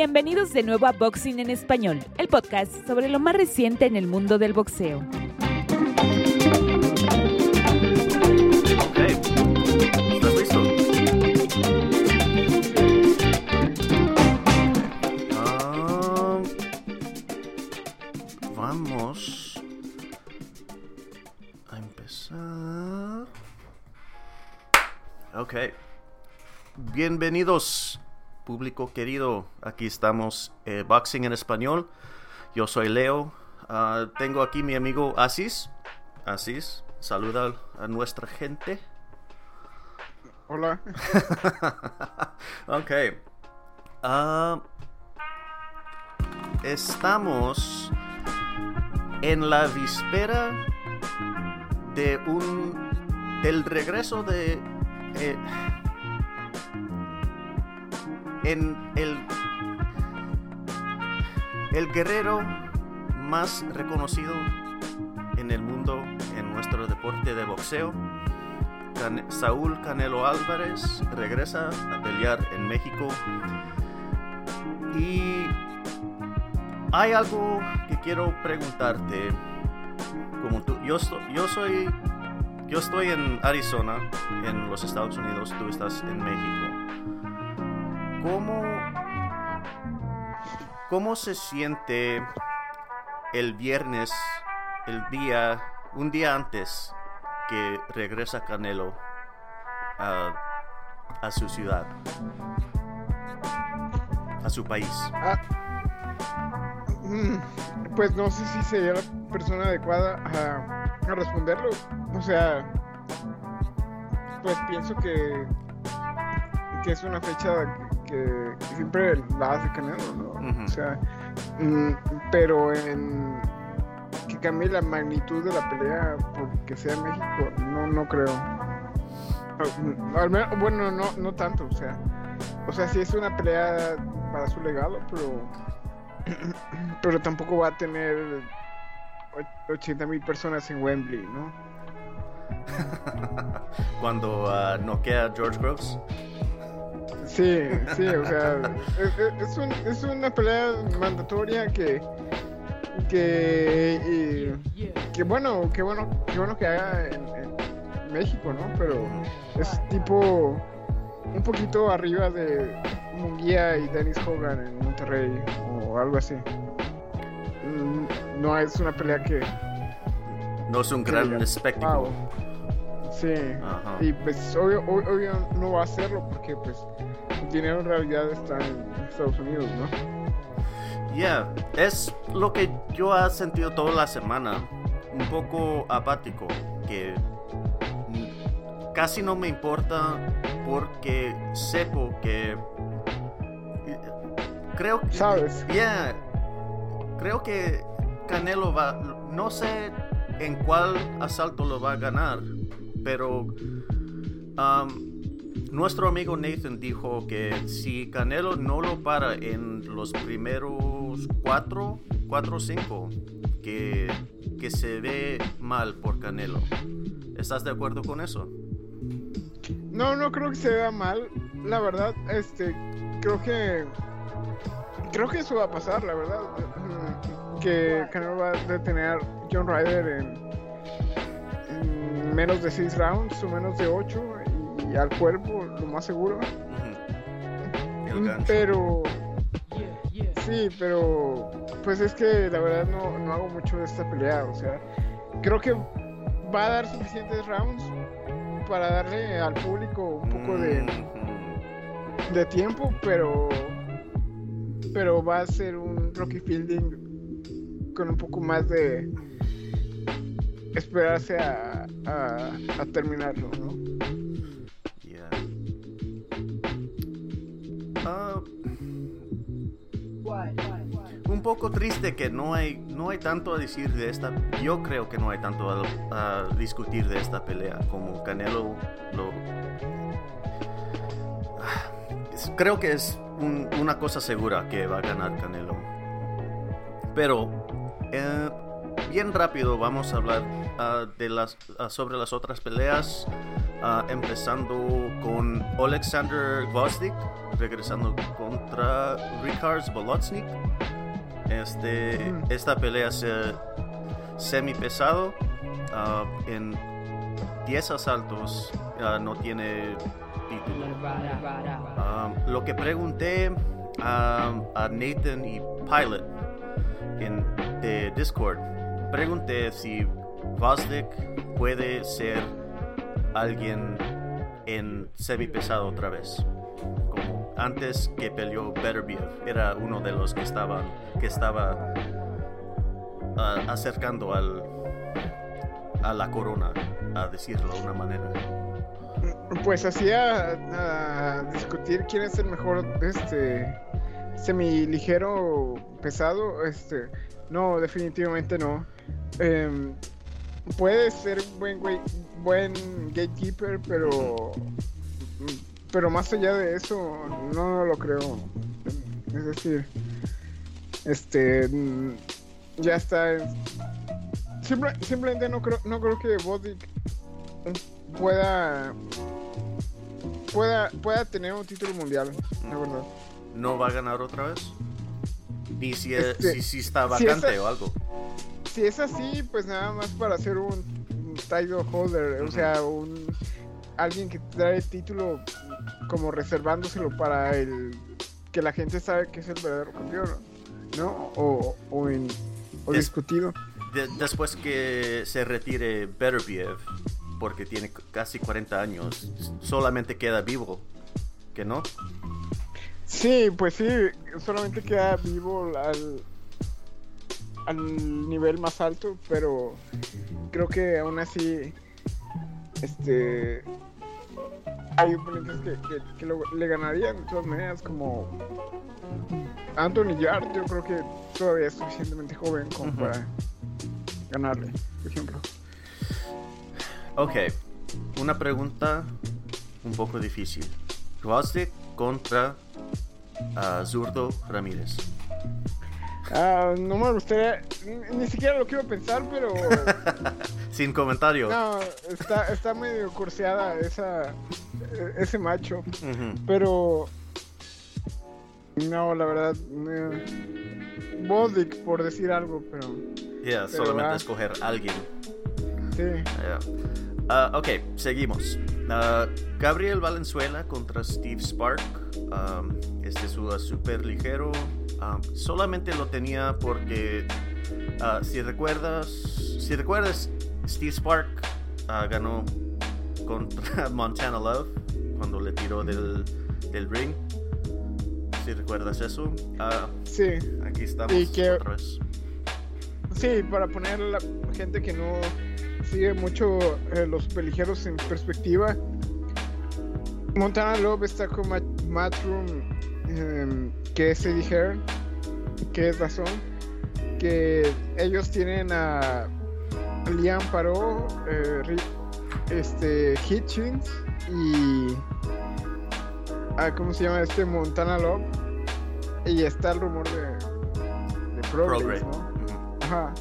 Bienvenidos de nuevo a Boxing en Español, el podcast sobre lo más reciente en el mundo del boxeo. Ah, vamos a empezar. Bienvenidos, público querido. Aquí estamos, eh, Boxing en Español. Yo soy Leo. Ah, tengo aquí mi amigo Asis. Asis, saluda a nuestra gente. Hola. ok. Ah, estamos en la víspera de un del regreso de eh, el el guerrero más reconocido en el mundo en nuestro deporte de boxeo Saúl Canelo Álvarez regresa a pelear en México. Y hay algo que quiero preguntarte. Como tú, yo, yo soy, yo estoy en Arizona, en los Estados Unidos. Tú estás en México. ¿Cómo, cómo se siente el viernes, el día, un día antes que regresa Canelo a, a su ciudad, a su país. Ah, mm, pues no sé si sería la persona adecuada a, a responderlo. O sea, pues pienso que, que es una fecha que, siempre la hace Canelo, ¿no? O sea, mm, pero en que cambie la magnitud de la pelea porque sea México, no, no creo. Mm, Al menos, bueno, no, no tanto, o sea. O sea, sí es una pelea para su legado, pero. Pero tampoco va a tener 80 mil personas en Wembley, ¿no? Cuando ah, noquea a George Groves. Sí, sí, o sea, es, un- es una pelea mandatoria que. Que. y- que bueno, que bueno, que bueno que haga en, en México, ¿no? Pero es tipo. Un poquito arriba de Munguía y Dennis Hogan en Monterrey o algo así. Mm, No es una pelea que. No es un gran espectáculo. "Wow". Sí. Ajá. Y pues obvio, ob- obvio no va a hacerlo porque pues el dinero en realidad está en Estados Unidos, ¿no? Yeah, es lo que yo he sentido toda la semana. Un poco apático. Que casi no me importa porque sepo que. Creo que. ¿Sabes? Yeah. Creo que Canelo va. No sé en cuál asalto lo va a ganar. Pero. nuestro amigo Nathan dijo que si Canelo no lo para en los primeros cuatro, cuatro o cinco, que, que se ve mal por Canelo. ¿Estás de acuerdo con eso? No, no creo que se vea mal. La verdad, este, creo que creo que eso va a pasar, la verdad. Mm, Que Canelo va a detener John Ryder en menos de 6 rounds o menos de 8 y, al cuerpo, lo más seguro. Pero sí, pero pues es que la verdad no, no hago mucho de esta pelea, o sea, creo que va a dar suficientes rounds para darle al público un poco de, de tiempo, pero pero va a ser un Rocky Fielding con un poco más de esperarse a, terminarlo, ¿no? Ah, un poco triste que no hay no hay tanto a decir de esta yo creo que no hay tanto a, discutir de esta pelea como Canelo lo creo que es un- una cosa segura que va a ganar Canelo pero eh, bien rápido vamos a hablar ah, de las, ah, sobre las otras peleas, ah, empezando con Alexander Gvozdyk, regresando contra Ricard Bolotnik. Este, Mm. Esta pelea es semi pesado, en 10 asaltos, no tiene título. Lo que pregunté a Nathan y Pilot en de Discord, pregunté si Vosdik puede ser alguien en semi pesado otra vez. Como antes que peleó Beterbiev, era uno de los que estaban que estaba uh, acercando al a la corona, a decirlo de una manera. Pues hacía a discutir quién es el mejor este semi ligero pesado, este no, definitivamente no. Em, puede ser buen güey, buen gatekeeper, pero pero más allá de eso no, lo creo. Es decir, este ya está simple- simplemente no creo no creo que Bodic pueda pueda pueda tener un título mundial, la verdad. ¿No va a ganar otra vez? Ni si, es- Este, si, si está si vacante esa- o algo. Si es así, pues nada más para hacer un, un title holder, o sea, un alguien que trae el título como reservándoselo para el que la gente sabe que es el verdadero campeón, ¿no? O, o, en, o Es- discutido. De- después que se retire Beterbiev, porque tiene casi 40 años, solamente queda vivo. ¿Que no? Sí, pues sí, solamente queda vivo al, al nivel más alto, pero creo que aún así, este, hay oponentes que, que- que lo- le ganarían de todas maneras, como Anthony Yard, yo creo que todavía es suficientemente joven como para ganarle, por ejemplo. Ok, una pregunta un poco difícil. Gvozdyk contra ah, Zurdo Ramírez. Ah, no me gustaría, ni, ni siquiera lo quiero pensar, pero... Sin comentario. No, está, está medio curseada esa, e- ese macho. Pero. No, la verdad. Bodic, por decir algo, pero. Yeah, Pero solamente va. escoger alguien. Sí. Yeah. Ah, ok, seguimos. Ah, Gabriel Valenzuela contra Steve Spark. Um, este es su super ligero. Um, solamente lo tenía porque, ah, si recuerdas, si recuerdas, Steve Spark ah, ganó contra Montana Love cuando le tiró del, del ring. Si recuerdas eso, Sí. aquí estamos Y que- otra vez. Sí, para poner a la gente que no sigue mucho eh, los peligeros en perspectiva. Montana Love está con Ma- Matchroom, em, que es Eddie Hearn, que es razón. Que ellos tienen a Liam Paró, eh, este, Hitchens y. ah, ¿Cómo se llama este? Montana Love. Y está el rumor de, de Progress, Progress. ¿no? Ajá.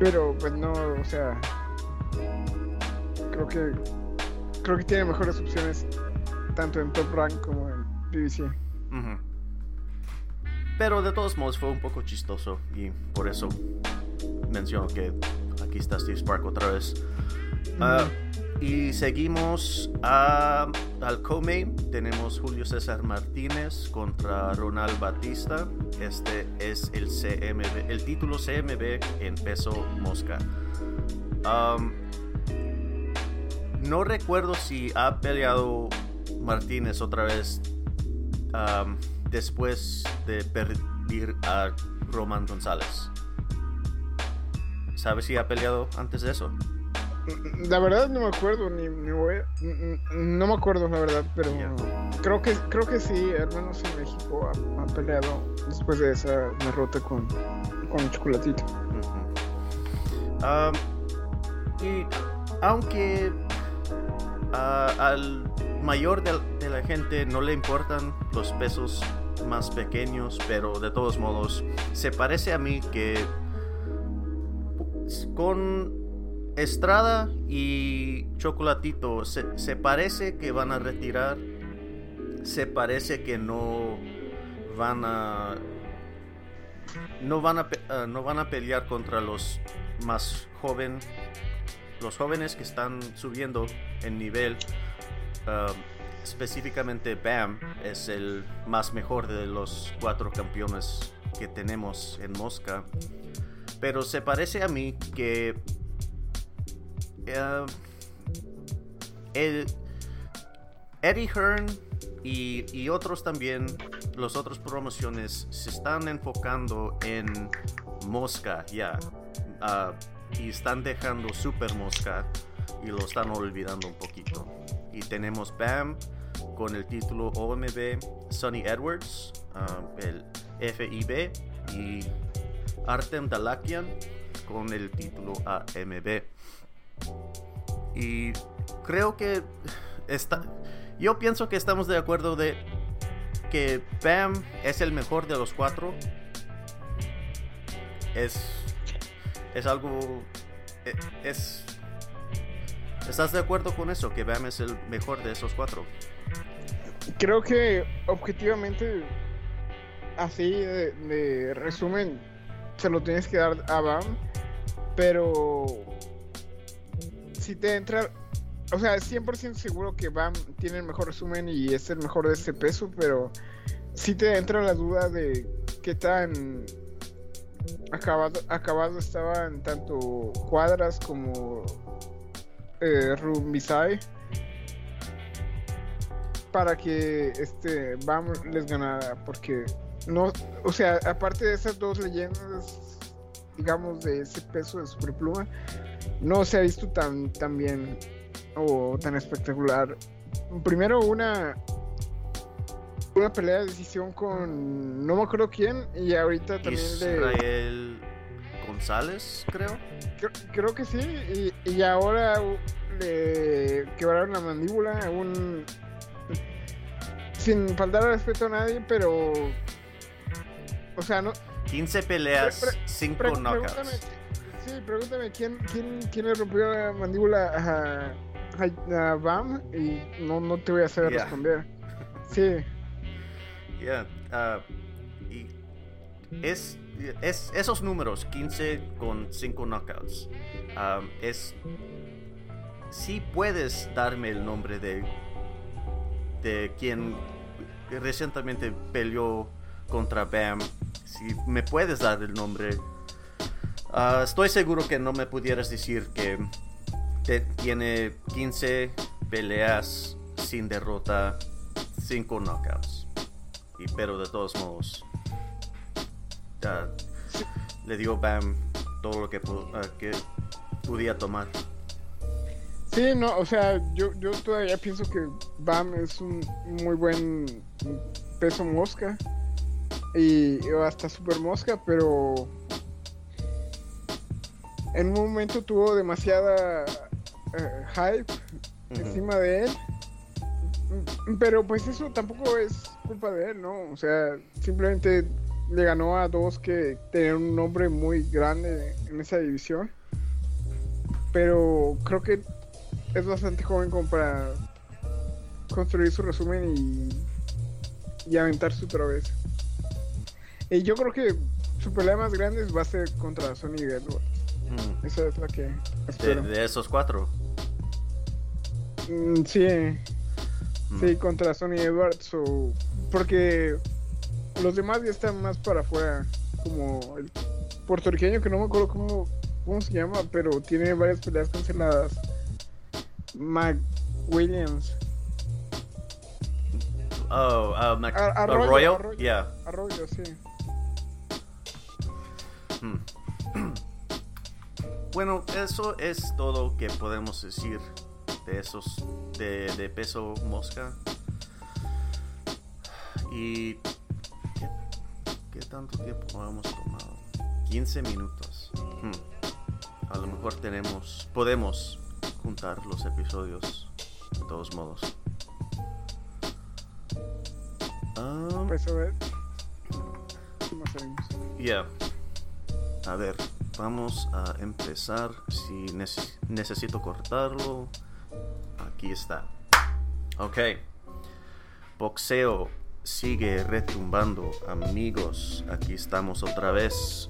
Pero pues no, o sea. Creo que. Creo que tiene mejores opciones. Tanto en Top Rank como en BBC. Pero de todos modos fue un poco chistoso y por eso menciono que aquí está Steve Spark otra vez. Ah, y seguimos a, al co-main. Tenemos Julio César Martínez contra Ronald Batista. Este es el CMB, el título CMB en peso mosca. No recuerdo si ha peleado Martínez otra vez am, después de perder a Roman González. ¿Sabes si ha peleado antes de eso? La verdad no me acuerdo, ni, ni voy a- n- n- No me acuerdo, la verdad, pero Ya. creo que creo que sí, al menos en México ha, ha peleado después de esa derrota con, con chocolatito. Ujú. Am, y aunque ah, al mayor de, la gente no le importan los pesos más pequeños, pero de todos modos se parece a mí que con Estrada y Chocolatito, se, parece que van a retirar. Se parece que no van a no van a, ah, no van a pelear contra los más joven los jóvenes que están subiendo en nivel ah, específicamente Bam es el más mejor de los cuatro campeones que tenemos en Mosca pero se parece a mí que ah, el Eddie Hearn y, y otros también, los otros promociones se están enfocando en Mosca ya. ah, y están dejando Super Mosca y lo están olvidando un poquito. Y tenemos Bam con el título OMB, Sonny Edwards, ah, el FIB, y Artem Dalakian con el título AMB. Y creo que está, yo pienso que estamos de acuerdo de que Bam es el mejor de los cuatro. Es es algo e- es ¿Estás de acuerdo con eso? Que Bam es el mejor de esos cuatro. Creo que objetivamente, así de, resumen, se lo tienes que dar a Bam, pero si te entra, o sea, 100% seguro que Bam tiene el mejor resumen y es el mejor de este peso, pero si te entra la duda de qué tan acabado, acabado estaban tanto Cuadras como eh, Rumbisai para que este Bam les ganara porque no o sea aparte de esas dos leyendas digamos de ese peso de superpluma no se ha visto tan tan bien o tan espectacular. Primero una una pelea de decisión con no me acuerdo quién y ahorita también de Israel González, creo. Creo, creo que sí, y, y ahora le quebraron la mandíbula a un... Sin faltar al respeto a nadie, pero... O sea, no... 15 peleas, Pre- pre- 5 pre- knockouts. sí, pregúntame quién, quién, quién le rompió la mandíbula a, a, a Bam y no, no te voy a saber responder. Sí, Ah, y es, es esos números, 15 con 5 knockouts. es. Si puedes darme el nombre de. de quien recientemente peleó contra Bam. Si me puedes dar el nombre. ah, estoy seguro que no me pudieras decir que tiene 15 peleas sin derrota, 5 knockouts. Pero de todos modos, ah, le dio Bam todo lo que, ah, que podía tomar. sí, no, o sea, yo, yo todavía pienso que Bam es un muy buen peso mosca y hasta super mosca, pero en un momento tuvo demasiada eh, hype encima de él. Mm, Pero pues eso tampoco es culpa de él, ¿no? O sea, simplemente le ganó a dos que tenían un nombre muy grande en esa división. Pero creo que es bastante joven como para construir su resumen y, y aventarse otra vez. Y yo creo que su pelea más grande va a ser contra Sony Edwards. Mm. Esa es la que De, espero. de esos cuatro. Mm, sí, Mm. sí, contra Sony Edwards o... Porque los demás ya están más para afuera. Como el puertorriqueño que no me acuerdo cómo, cómo se llama, pero tiene varias peleas canceladas. Mac Williams. Oh, uh, Mac- Ar- Arroyo, Arroyo? Arroyo. Yeah. Arroyo, sí. Hmm. Bueno, eso es todo que podemos decir de esos de, de peso mosca. Y ¿qué, qué tanto tiempo hemos tomado? 15 minutos. Hmm. A lo mejor tenemos, podemos juntar los episodios de todos modos. Um, Pues a ver. Yeah. A ver. vamos a empezar. Si necesito cortarlo, aquí está. Ok. Boxeo sigue retumbando, amigos. Aquí estamos otra vez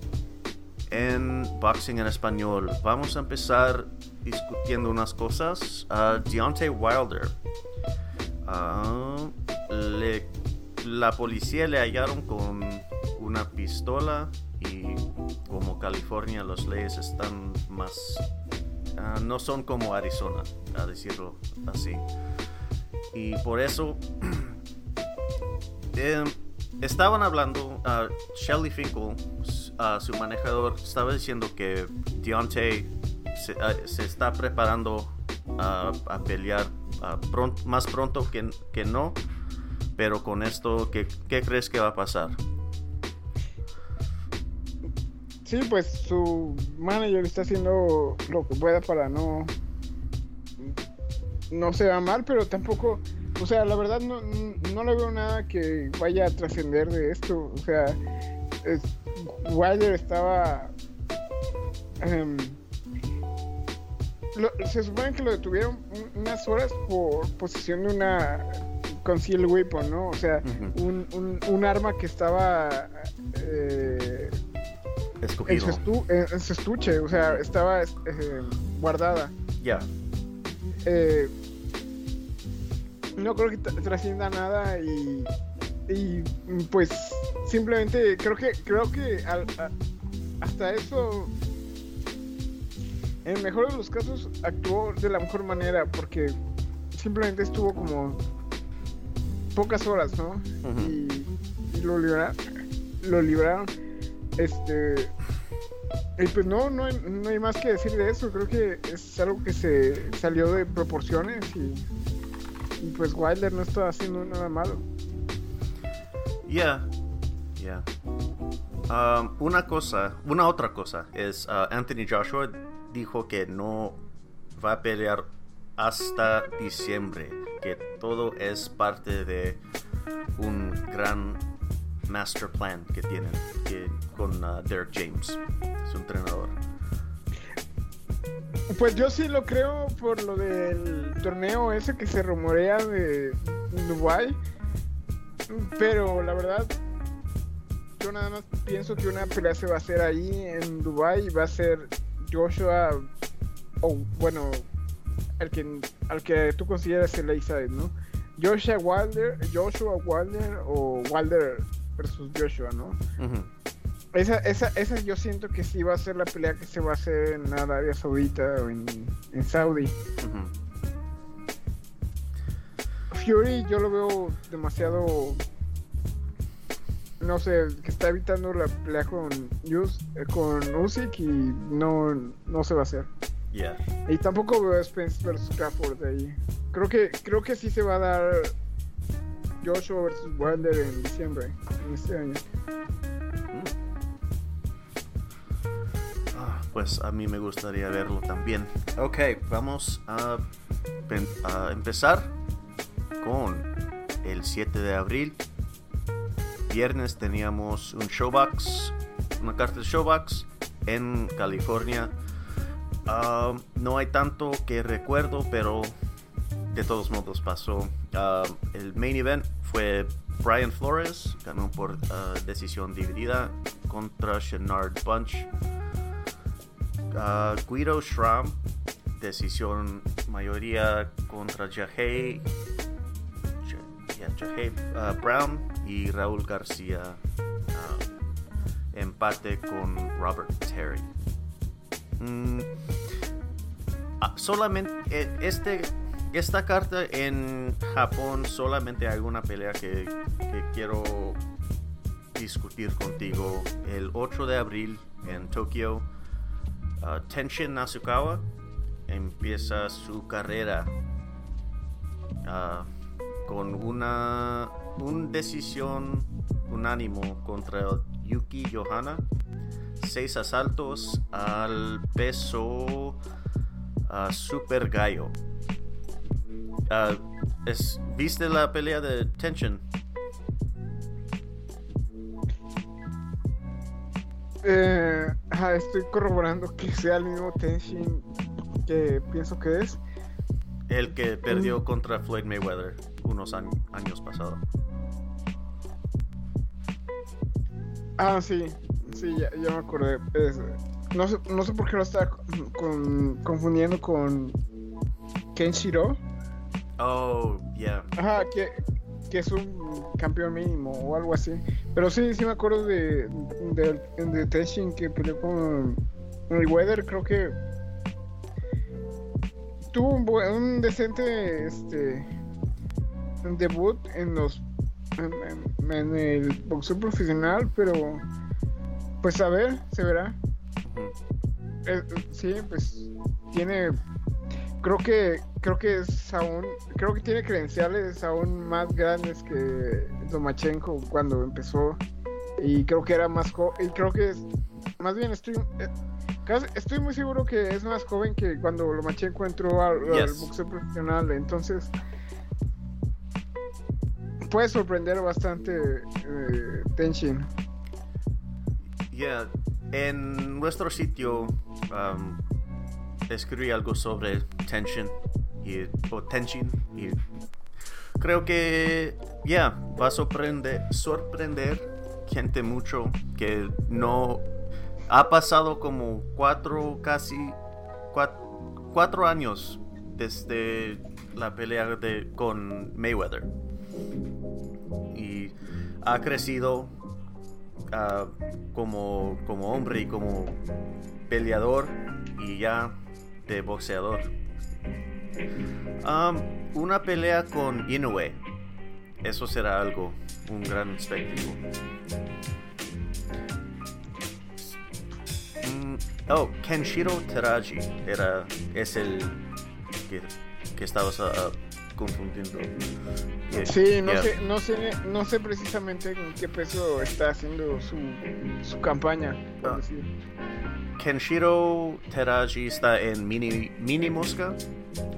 en Boxing en Español. Vamos a empezar discutiendo unas cosas. Uh, Deontay Wilder. Uh, la policía le hallaron con una pistola y como California las leyes están más... Uh, no son como Arizona, a decirlo así. Y por eso... eh, estaban hablando, uh, Shelly Finkel, uh, su manejador, estaba diciendo que Deontay se, se está preparando a pelear más pronto que, que, no, pero con esto, ¿qué, ¿qué crees que va a pasar? Sí, pues su manager está haciendo lo que pueda para no no se va mal, pero tampoco o sea, la verdad no, no le veo nada que vaya a trascender de esto. O sea, Wilder estaba... Em, se supone que lo detuvieron unas horas por posesión de una concealed weapon, ¿no? O sea, un, un, arma que estaba eh, en, su estuche, o sea, estaba eh, guardada. Ya. Eh, no creo que trascienda nada y, y pues simplemente creo que creo que hasta eso en el mejor de los casos actuó de la mejor manera porque simplemente estuvo como pocas horas, ¿no? y, lo libraron, lo libraron. Este y pues no, no hay, no hay más que decir de eso. Creo que es algo que se salió de proporciones y pues Wilder no está haciendo nada malo. Ya, ya. Um, una cosa, una otra cosa es uh, Anthony Joshua dijo que no va a pelear hasta diciembre, que todo es parte de un gran master plan que tienen que, con uh, Derek James, su entrenador. Pues yo sí lo creo por lo del torneo ese que se rumorea de Dubai. Pero la verdad, yo nada más pienso que una pelea se va a hacer ahí en Dubai y va a ser Joshua o bueno, al que al que tú consideras el A-side, ¿no? Joshua Wilder, Joshua Wilder o Wilder versus Joshua, ¿no? Esa, esa, esa yo siento que sí va a ser la pelea que se va a hacer en Arabia Saudita o en, en Saudi. Fury yo lo veo demasiado no sé, que está evitando la pelea con Us, eh, con Usyk y no, no se va a hacer. Y tampoco veo a Spence versus Crawford ahí. Creo que creo que sí se va a dar Joshua versus Wilder en diciembre, en este año. Pues a mí me gustaría verlo también. Ok, vamos a, empezar con el 7 de abril. Viernes teníamos un showbox, una carta de showbox en California. Ah, no hay tanto que recuerdo, pero de todos modos pasó. Ah, el main event fue Brian Flores, ganó por ah, decisión dividida contra Shenard Bunch. Guido Schramm, decisión mayoría contra Jahey, uh, Brown y Raúl García, uh, empate con Robert Terry. Mm, ah, solamente eh, este esta carta en Japón solamente hay una pelea que, que, quiero discutir contigo el 8 de abril en Tokio Uh, Tenshin Nasukawa empieza su carrera uh, con una un decisión unánimo contra Yuki Johanna. Seis asaltos al peso uh, Super Gallo. ¿Viste la pelea de Tenshin? Eh, ajá, estoy corroborando que sea el mismo Tenshin que pienso que es. El que perdió Mm. contra Floyd Mayweather unos años, años pasados. Ah, sí, sí, ya, ya me acordé. Es- no, sé, no sé por qué lo estaba con- confundiendo con Kenshiro. Oh, yeah. Ajá, que, que es un campeón mínimo o algo así. Pero sí, sí me acuerdo de, de, de Tenshin que peleó con Mayweather. Creo que tuvo un, buen- un decente este debut en los en, en- en el boxeo profesional, pero pues a ver, se verá. Eh, sí, pues tiene creo que creo que es aún creo que tiene credenciales aún más grandes que Lomachenko cuando empezó. Y creo que era más joven y creo que es más bien estoy eh, estoy muy seguro que es más joven que cuando Lomachenko entró al, boxeo profesional. Entonces puede sorprender bastante eh, Tenshin. Yeah. En nuestro sitio um, escribí algo sobre tension y o tension y creo que ya va a sorprender sorprender gente mucho que no ha pasado como cuatro casi cua- cuatro años desde la pelea de con Mayweather. Y ha crecido ah, como, como hombre y como peleador y ya de boxeador. Am, una pelea con Inoue. Eso será algo, un gran espectáculo. Mm, oh, Kenshiro Teraji era, es el que, que estabas ah, ah, confundiendo. Yeah, Sí, no yeah. sé, no sé, no sé precisamente en qué peso está haciendo su, su campaña, por Ah. decir. Kenshiro Teraji está en Mini, mini Mosca.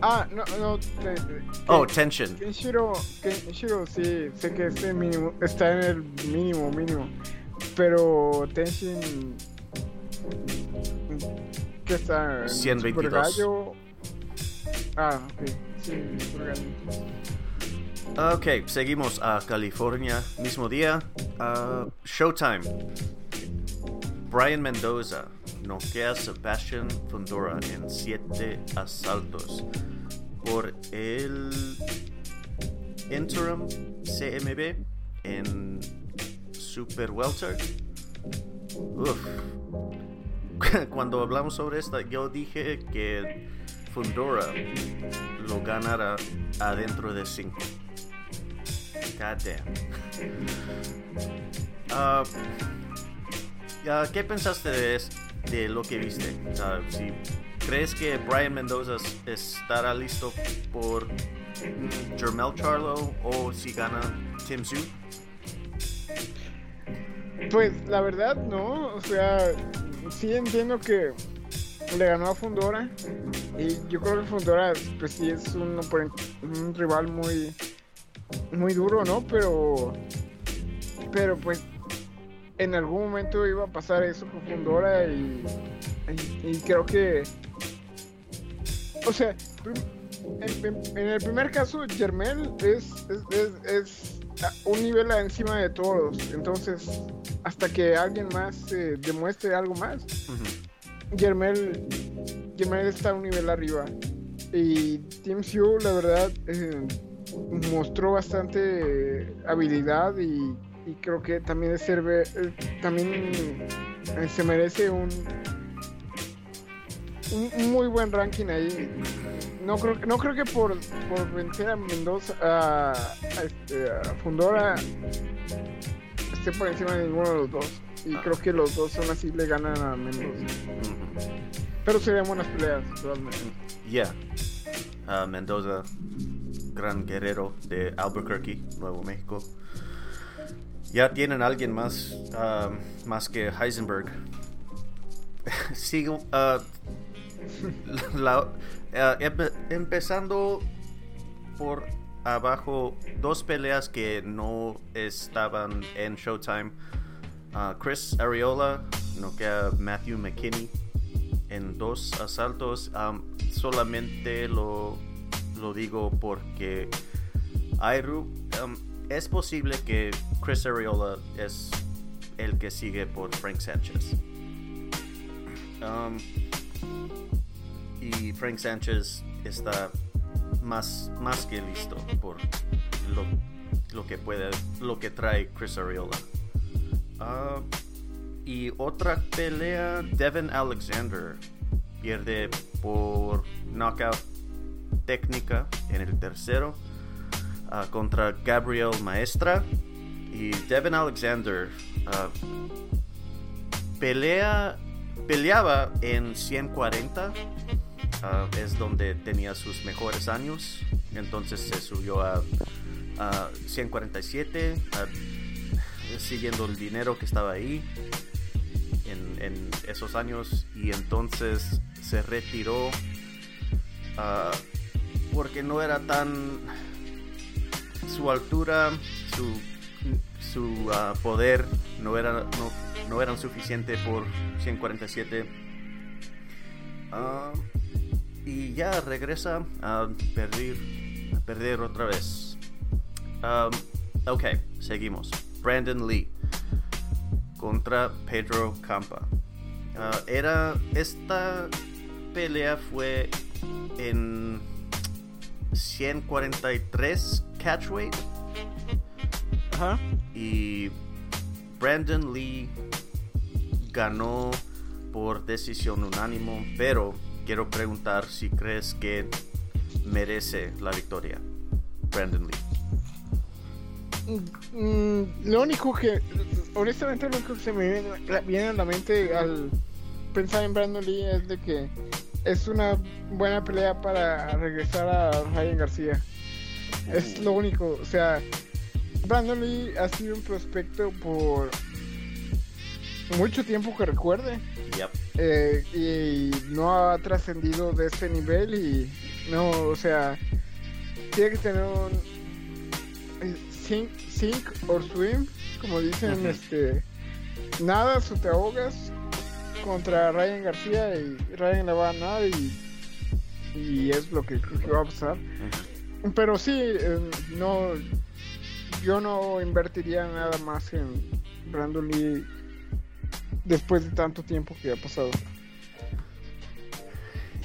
Ah, no, no. te- te- Oh, Tension. Kenshiro, Kenshiro, sí, sé que este mínimo, está en el mínimo, mínimo. Pero Tenshin. ¿Qué está? ¿En 122. Super Gallo? Ah, ok. Sí, Super Gallo. Ok, seguimos a California, mismo día. Ah, Showtime. Brian Mendoza noquea a Sebastian Fundora en 7 asaltos por el interim CMB en Super Welter. Uf. Cuando hablamos sobre esta, yo dije que Fundora lo ganara adentro de 5. God damn. Ya, ¿Qué pensaste de, es- de lo que viste? Si ¿Crees que Brian Mendoza estará listo por Jermel Charlo o si gana Tim Tszyu? Pues la verdad, no. O sea, sí entiendo que le ganó a Fundora. Y yo creo que Fundora, pues sí es un, un rival muy, muy duro, ¿no? Pero, pero pues en algún momento iba a pasar eso con Fundora y, y, y creo que, o sea, en, en- en el primer caso, Germel es, es, es, es a un nivel encima de todos. Entonces, hasta que alguien más eh, demuestre algo más, Ujú. Germel, Germel está a un nivel arriba. Y Team Sue, la verdad, eh, mostró bastante habilidad y, y creo que también es serve- eh, también eh, se merece un, un, muy buen ranking ahí. No creo, no creo que por, por vencer a Mendoza, a, a este, a Fundora, esté por encima de ninguno de los dos. Y Ah. creo que los dos aún así le ganan a Mendoza. Pero serían buenas peleas, totalmente. Yeah. Ah, Mendoza, gran guerrero de Albuquerque, Nuevo México. Ya tienen alguien más, ah, más que Heisenberg. Sigo. empe- empezando por abajo, dos peleas que no estaban en Showtime. Chris Ariola noquea a Matthew McKinney en dos asaltos. Solamente lo, lo digo porque Airu, es posible que Chris Ariola es el que sigue por Frank Sanchez. Um, y Frank Sanchez está más, más que listo por lo, lo que puede, lo que trae Chris Ariola. Uh, y otra pelea, Devin Alexander pierde por knockout técnica en el tercero uh, contra Gabriel Maestra. Y Devin Alexander uh, pelea, peleaba en 140. Uh, es donde tenía sus mejores años. Entonces se subió a, a 147, siguiendo el dinero que estaba ahí en, en, esos años. Y entonces se retiró porque no era tan su altura, su, su uh, poder no, era, no, no eran suficiente por 147. Uh, y ya regresa a perder, perder otra vez. Um, ok, seguimos. Brandon Lee contra Pedro Campa. Era esta pelea fue en 143 Ajá. Y Brandon Lee ganó por decisión unánimo, pero quiero preguntar si crees que merece la victoria. Brandon Lee. Mm, lo único que, honestamente, lo único que se me viene a la mente al pensar en Brandon Lee es de que es una buena pelea para regresar a Ryan García. Es lo único, o sea, Brandon Lee ha sido un prospecto por mucho tiempo que recuerde. Eh, y no ha trascendido de este nivel y no, o sea, tiene que tener un sink, or swim, como dicen, este, nada, o te ahogas contra Ryan García y Ryan le va a ganar y, y es lo que creo que va a pasar. Pero sí, eh, no, yo no invertiría nada más en Brandon Lee después de tanto tiempo que ha pasado.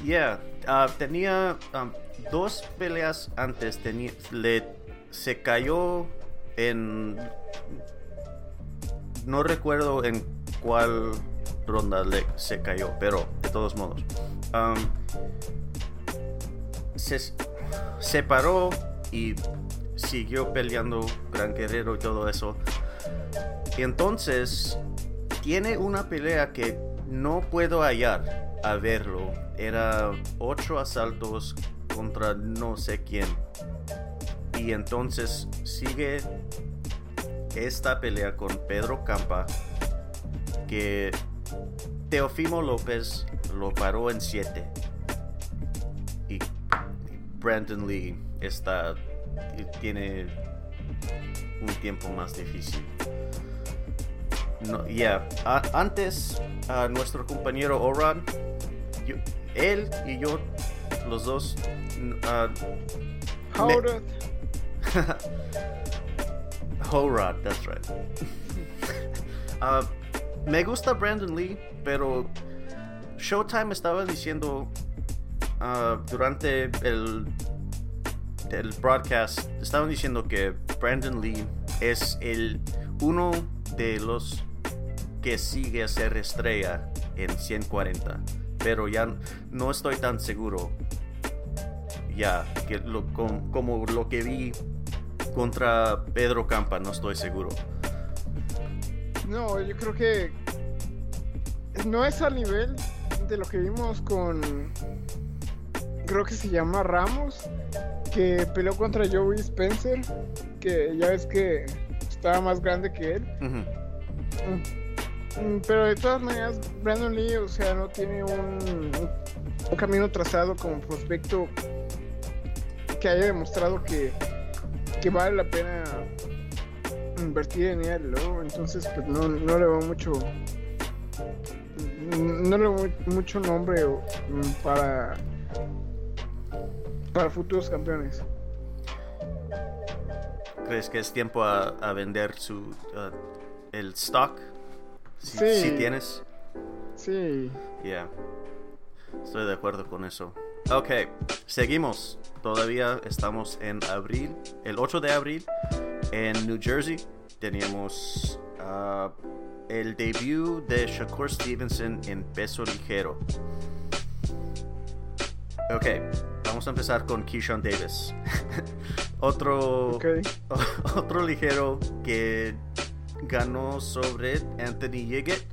Yeah, uh, tenía um, dos peleas antes, tenía, le, se cayó en... No recuerdo en cuál ronda le, se cayó, pero de todos modos. Se separó y siguió peleando Gran Guerrero y todo eso. Y entonces tiene una pelea que no puedo hallar a verlo. Era ocho asaltos contra no sé quién. Y entonces sigue esta pelea con Pedro Campa que Teofimo López lo paró en 7. Brandon Lee está tiene un tiempo más difícil. No, ya, antes a nuestro compañero Oran, él y yo, los dos. Uh, Horad. Horad, that's right. uh, me gusta Brandon Lee, pero Showtime estaba diciendo uh, durante el, el broadcast, estaban diciendo que Brandon Lee es el uno de los que sigue a ser estrella en 140, pero ya no estoy tan seguro. Ya, que lo, como lo que vi contra Pedro Campa, no estoy seguro. No, yo creo que no es al nivel de lo que vimos con. Creo que se llama Ramos, que peleó contra Joey Spencer, que ya ves que estaba más grande que él. Mm, pero de todas maneras, Brandon Lee, o sea, no tiene un, un camino trazado como prospecto que haya demostrado que, que vale la pena invertir en él, ¿no? Entonces, pues no, no le va mucho no le doy mucho nombre mm, para para futuros campeones. ¿Crees que es tiempo a, a vender su uh, el stock? Si, Sí. si tienes. Sí. Yeah. Estoy de acuerdo con eso. Ok, seguimos. Todavía estamos en abril, el 8 de abril, en New Jersey. Teníamos ah, el debut de Shakur Stevenson en peso ligero. Ok, vamos a empezar con Keyshawn Davis. otro, otro ligero que ganó sobre Anthony Yiggett.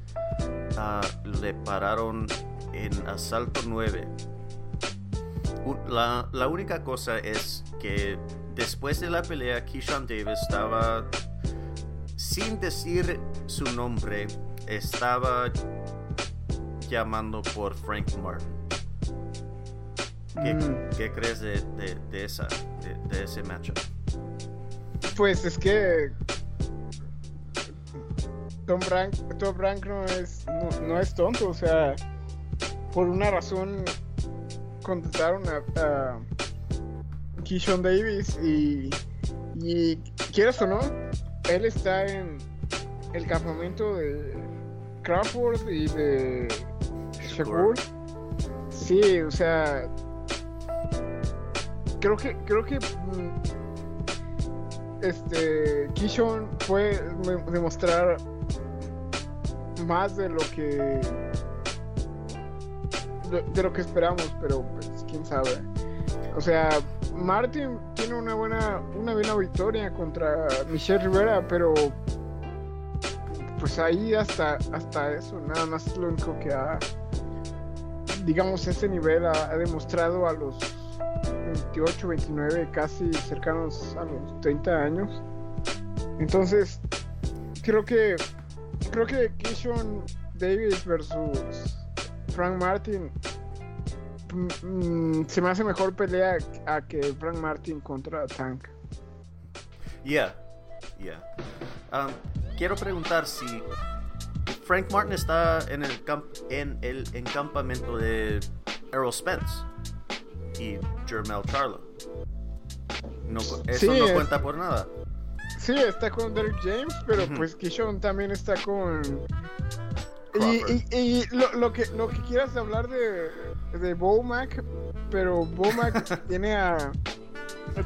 Ah, le pararon en asalto 9. U- La, la única cosa es que después de la pelea, Keyshawn Davis estaba, sin decir su nombre, estaba llamando por Frank Martin. ¿Qué, Mm. qué crees de, de- de esa, de, de ese matchup? Pues es que Tom Brank, Tom Brank no es no, no es tonto, o sea, por una razón contrataron a, a Keyshawn Davis y, y quieras o no, él está en el campamento de Crawford y de Shakur. Sí, o sea, creo que creo que mm, este Kishon fue demostrar más de lo que de, lo que esperamos, pero pues quién sabe. O sea, Martin tiene una buena una buena victoria contra Michelle Rivera, pero pues ahí hasta hasta eso, nada más es lo único que ha digamos ese nivel ha demostrado a los 28, 29, casi cercanos a los 30 años. Entonces, creo que creo que Kishon Davis versus Frank Martin mm, se me hace mejor pelea a que Frank Martin contra Tank. Yeah, yeah. Um, quiero preguntar si Frank Martin está en el camp en el encampamento de Errol Spence y Jermel Charlo. No, eso Sí, no es- cuenta por nada. Sí, está con Derek James, pero pues Kishon también está con Y, Crawford. y- y lo, lo que lo que quieras hablar de, de Bomac, pero Bomac tiene a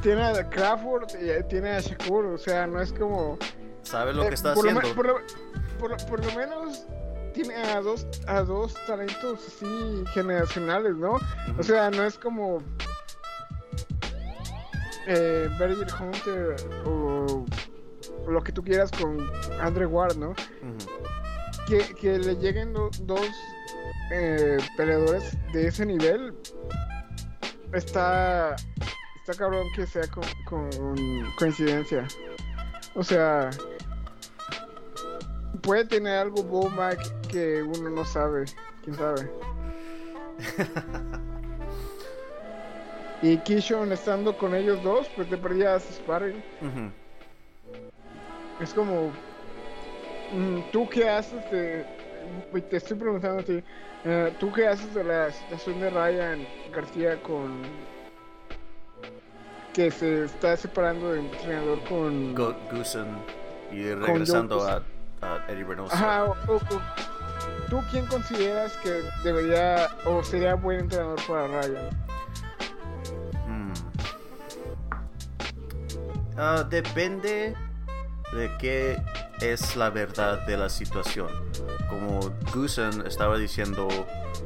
tiene a Crawford y tiene a Shakur, o sea, no es como ¿Sabe lo eh, que está por, haciendo? me- por, lo, por lo- por lo menos tiene a dos a dos talentos así generacionales, ¿no? O sea, no es como eh, Berger Hunter o, o lo que tú quieras con Andre Ward, ¿no? Que, que le lleguen do- dos eh, peleadores de ese nivel está está cabrón que sea con, con coincidencia o sea puede tener algo Bomac que uno no sabe quién sabe y Kishon estando con ellos dos pues te perdías sparring Ujú. Es como. mm, ¿Tú qué haces de.? Te estoy preguntando a ti. eh, ¿Tú qué haces de la situación de Ryan García con. que se está separando de entrenador con. Go- Goosen y regresando a, a Eddie Reynoso. Ajá, o- ¿Tú quién consideras que debería. o sería buen entrenador para Ryan? Mm. Ah, depende de qué es la verdad de la situación. Como Goosen estaba diciendo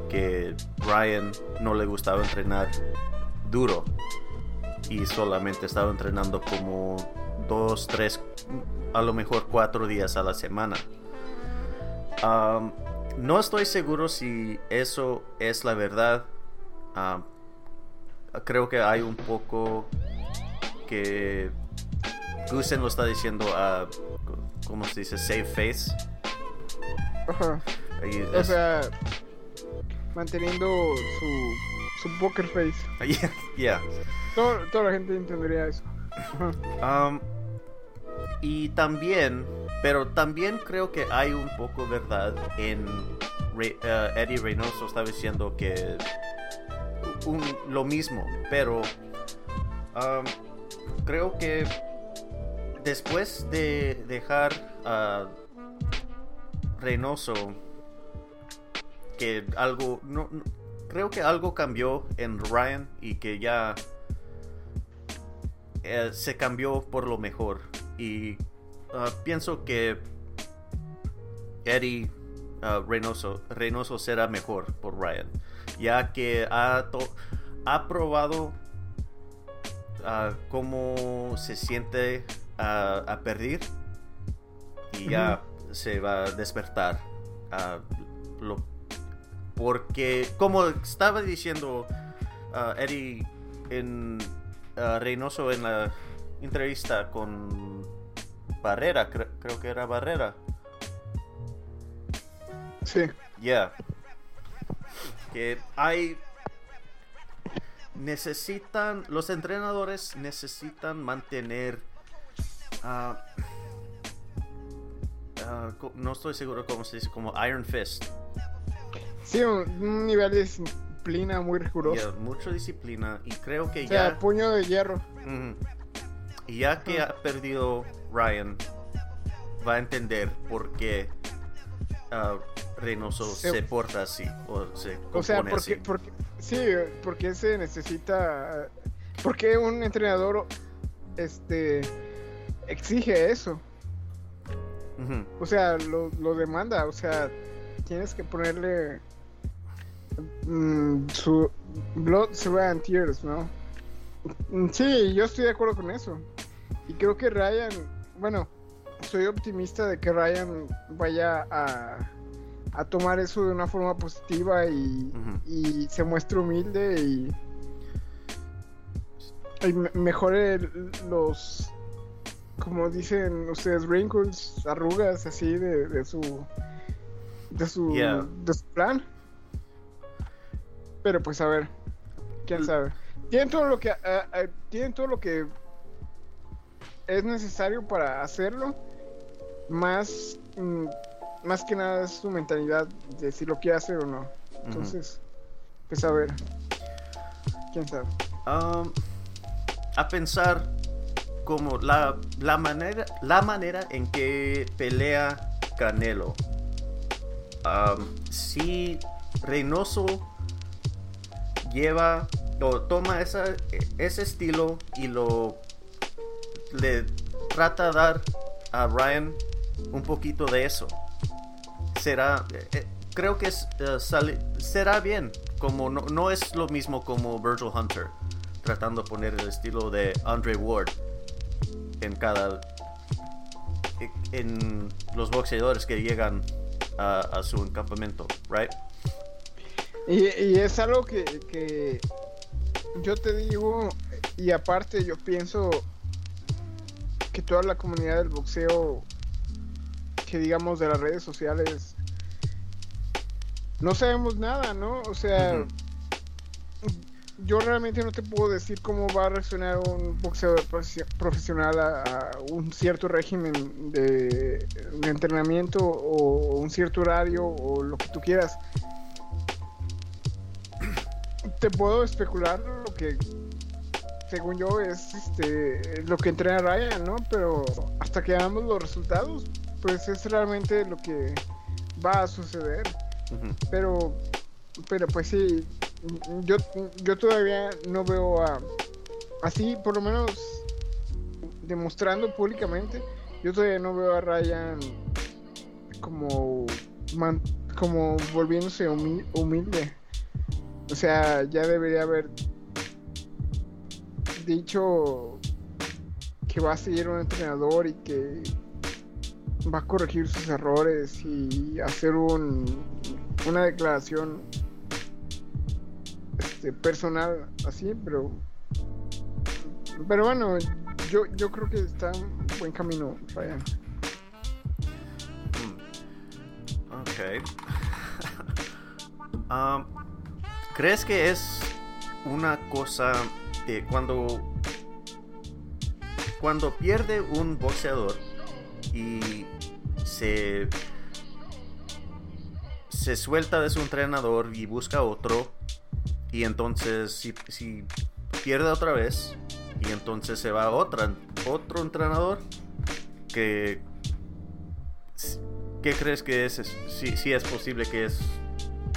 que Ryan no le gustaba entrenar duro y solamente estaba entrenando como dos, tres, a lo mejor cuatro días a la semana. Am, no estoy seguro si eso es la verdad. Am, creo que hay un poco que Gusen lo está diciendo a, ¿cómo se dice? Save face. Ajá. O sea, manteniendo su, su poker face. yeah, yeah. Todo- toda la gente entendería eso. Um, y también, pero también creo que hay un poco verdad en uh, Eddie Reynoso estaba diciendo que lo mismo, pero um, creo que después de dejar a Reynoso que algo no, no- creo que algo cambió en Ryan y que ya eh, se cambió por lo mejor. Y ah, pienso que Eddie ah, Reynoso, Reynoso será mejor por Ryan ya que ha, ha probado ah, cómo se siente a, a perder y ya se va a despertar lo- porque como estaba diciendo Eddie en Reynoso en la entrevista con Barrera cre- creo que era Barrera Sí. ya que hay necesitan los entrenadores necesitan mantener co- no estoy seguro cómo se dice como Iron Fist Sí, un, nivel de disciplina muy riguroso. Ya, mucha disciplina y creo que O sea, ya puño de hierro. Ujú. Y ya que ha perdido Ryan va a entender por qué ah, Reynoso Se- se porta así o se O sea, así. porque, porque, sí, porque se necesita, porque un entrenador, este, exige eso. O sea, lo, lo demanda, o sea, tienes que ponerle mm, su blood, sweat and tears, ¿no? Mm, Sí, yo estoy de acuerdo con eso. Y creo que Ryan, bueno, soy optimista de que Ryan vaya a, a tomar eso de una forma positiva y, y se muestre humilde y, y me- mejore los, como dicen ustedes, wrinkles, arrugas así de, de su de su Yeah. de su plan. Pero pues a ver, quién sabe. Tienen todo lo que ah, ah, tienen todo lo que es necesario para hacerlo. Más mm, más que nada es su mentalidad de si lo quiere hacer o no. Entonces, pues a ver. Quién sabe. Um, a pensar como la, la manera la manera en que pelea Canelo um, si Reynoso lleva o toma esa, ese estilo y lo le trata de dar a Ryan un poquito de eso. Será eh, creo que es, eh, sale- será bien como no, no es lo mismo como Virgil Hunter tratando de poner el estilo de Andre Ward en cada en los boxeadores que llegan a, su campamento right Y, y es algo que, que yo te digo, y aparte yo pienso que toda la comunidad del boxeo, que digamos de las redes sociales, no sabemos nada, ¿no? O sea, yo realmente no te puedo decir cómo va a reaccionar un boxeador profe- profesional a, a un cierto régimen de, de entrenamiento o un cierto horario o lo que tú quieras te puedo especular lo que según yo es este lo que entrena Ryan, ¿no? Pero hasta que veamos los resultados, pues es realmente lo que va a suceder. Pero pero pues sí, yo yo todavía no veo a así por lo menos demostrando públicamente, yo todavía no veo a Ryan como man- como volviéndose humi- humilde. O sea, ya debería haber dicho que va a seguir un entrenador y que va a corregir sus errores y hacer un, una declaración este, personal así, pero pero bueno, yo, yo creo que está en buen camino, Ryan. Mm. Ok. Um, ¿Crees que es una cosa de cuando cuando pierde un boxeador y se se suelta de su entrenador y busca otro. Y entonces, si, si pierde otra vez, y entonces se va a otro entrenador que... ¿Qué crees que es? Si, si es posible que es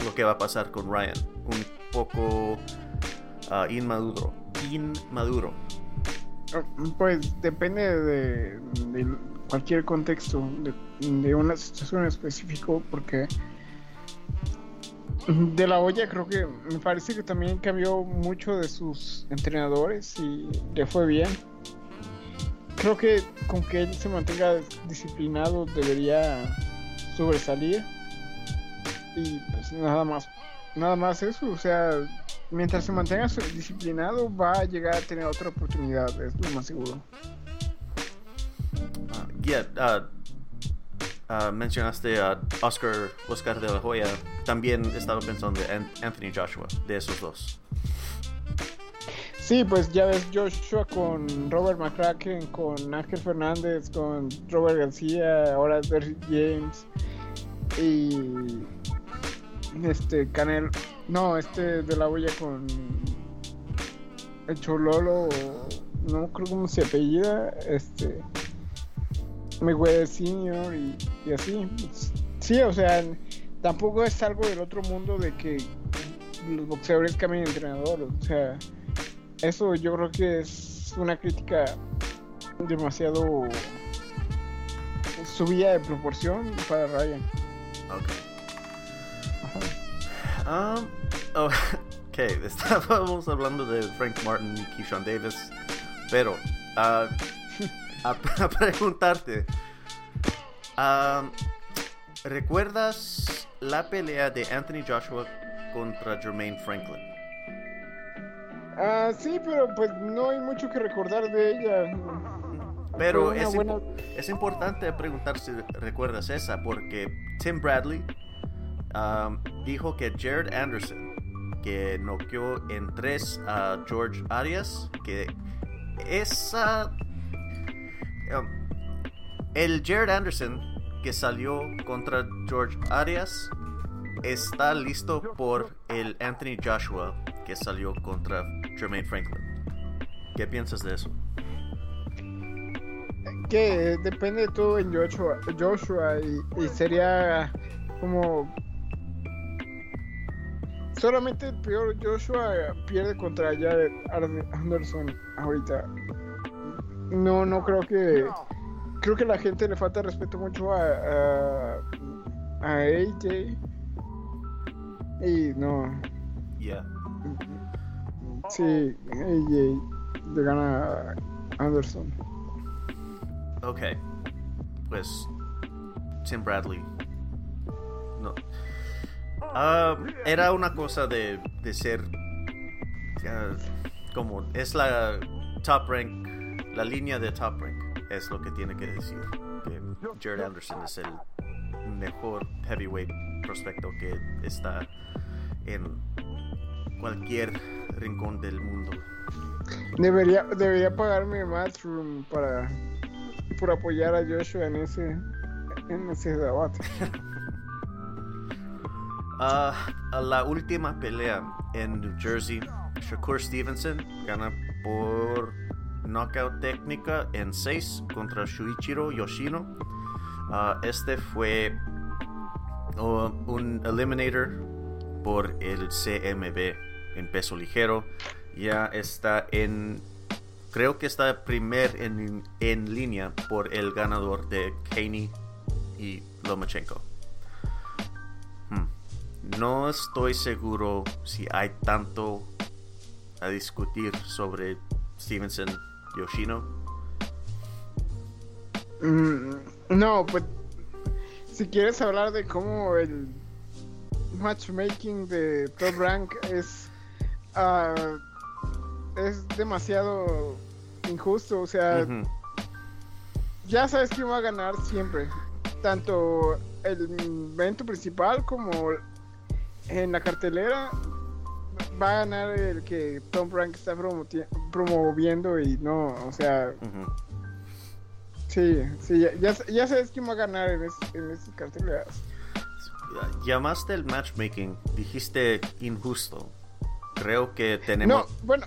lo que va a pasar con Ryan. Un poco ah, inmaduro. Inmaduro. Pues depende de, cualquier contexto, de, de, una situación específico, porque de la olla creo que me parece que también cambió mucho de sus entrenadores y le fue bien. Creo que con que él se mantenga disciplinado debería sobresalir y pues nada más nada más eso o sea mientras se mantenga disciplinado va a llegar a tener otra oportunidad es lo más seguro. Uh, yeah, uh, uh, mencionaste a Oscar Oscar de la Hoya. También estaba pensando en Anthony Joshua de esos dos. Sí, pues ya ves Joshua con Robert McCracken, con Ángel Fernández, con Robert García, ahora Derrick James y este Canel, no, este de la huella con el Chololo, no creo cómo se apellida, este Mayweather Senior y, así. Sí, o sea, tampoco es algo del otro mundo de que los boxeadores cambien entrenador, o sea, eso yo creo que es una crítica demasiado subida de proporción para Ryan. Um, oh, ok, estábamos hablando de Frank Martin y Keyshawn Davis, pero uh, a, a, preguntarte, um, ¿recuerdas la pelea de Anthony Joshua contra Jermaine Franklin? Ah, sí, pero pues no hay mucho que recordar de ella. Pero es, buena... imp es, importante preguntar si recuerdas esa, porque Tim Bradley um, dijo que Jared Anderson, que noqueó en tres a George Arias, que esa. El Jared Anderson que salió contra George Arias está listo por el Anthony Joshua que salió contra Jermaine Franklin. ¿Qué piensas de eso? Que depende de todo en Joshua y, sería como solamente el peor Joshua pierde contra Jared Anderson ahorita. No, no creo que creo que la gente le falta respeto mucho a, a, a AJ y no. Yeah. Sí, AJ le gana a Anderson. Ok. Pues Tim Bradley. No. Uh, era una cosa de, de ser uh, como es la top rank, la línea de top rank es lo que tiene que decir. Que Jared Anderson es el mejor heavyweight prospecto que está en cualquier rincón del mundo. Debería, debería pagarme Matchroom para por apoyar a Joshua en ese en ese debate. uh, a la última pelea en New Jersey, Shakur Stevenson gana por knockout técnica en 6 contra Shuichiro Yoshino. Uh, este fue uh, un eliminator por el CMB en peso ligero. Ya está en. Creo que está primer en, en línea por el ganador de Kaney y Lomachenko. No estoy seguro si hay tanto a discutir sobre Stevenson Yoshino. Mm, no, pues si quieres hablar de cómo el matchmaking de Top Rank es uh, es demasiado injusto, o sea, ya sabes quién va a ganar siempre, tanto el evento principal como en la cartelera va a ganar el que Tom Rank está promoviendo y no, o sea, sí, sí, ya, ya, sabes quién va a ganar en, es, en esas carteleras. llamaste el matchmaking, dijiste injusto. Creo que tenemos... No, bueno.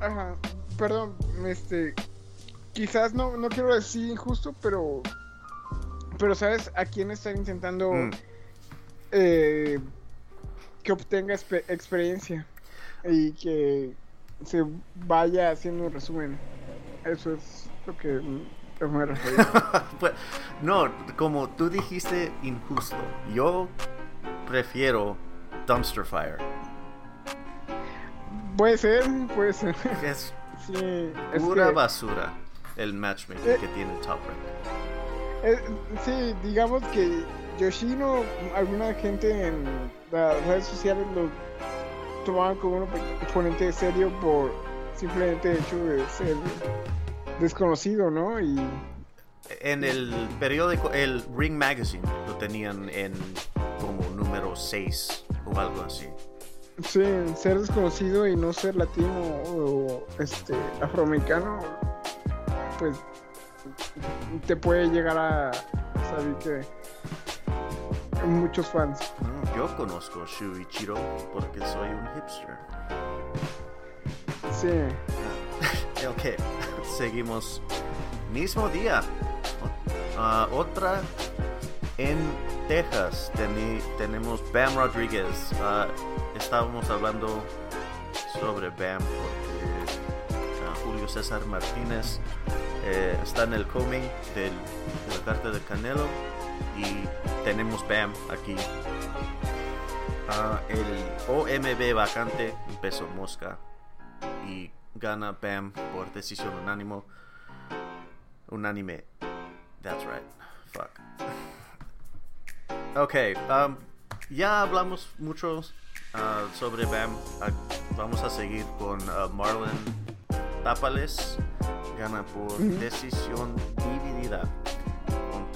Ajá, perdón, este... Quizás no, no quiero decir injusto, pero... Pero ¿sabes a quién están intentando Mm. eh, que obtenga expe- experiencia? Y que se vaya haciendo un resumen. Eso es lo que me refiero. Pues, no, como tú dijiste injusto, yo prefiero Dumpster Fire. puede ser, puede ser. Es Sí, es pura que- basura el matchmaking Eh. que tiene Top Rank. Eh, sí, digamos que Yoshino, alguna gente en las redes sociales lo tomaban como un oponente serio por simplemente hecho de ser desconocido, ¿no? Y En el periódico, el Ring Magazine, lo tenían en como número 6 o algo así. sí, ser desconocido y no ser latino o este afroamericano, pues te puede llegar a saber que muchos fans. Yo conozco Shuichiro porque soy un hipster. Sí. Ok, seguimos. Mismo día. Ah, otra en Texas. Teni- tenemos Bam Rodriguez. Ah, estábamos hablando sobre Bam porque ah, Julio César Martínez eh, está en el coming del, de la carta de Canelo y tenemos Bam aquí. Ah, el OMB vacante, peso mosca y gana Bam por decisión unánimo. Unánime. That's right. Fuck. Ok, um, ya hablamos mucho ah, sobre Bam. Ah, vamos a seguir con Marlon Tapales. Gana por decisión dividida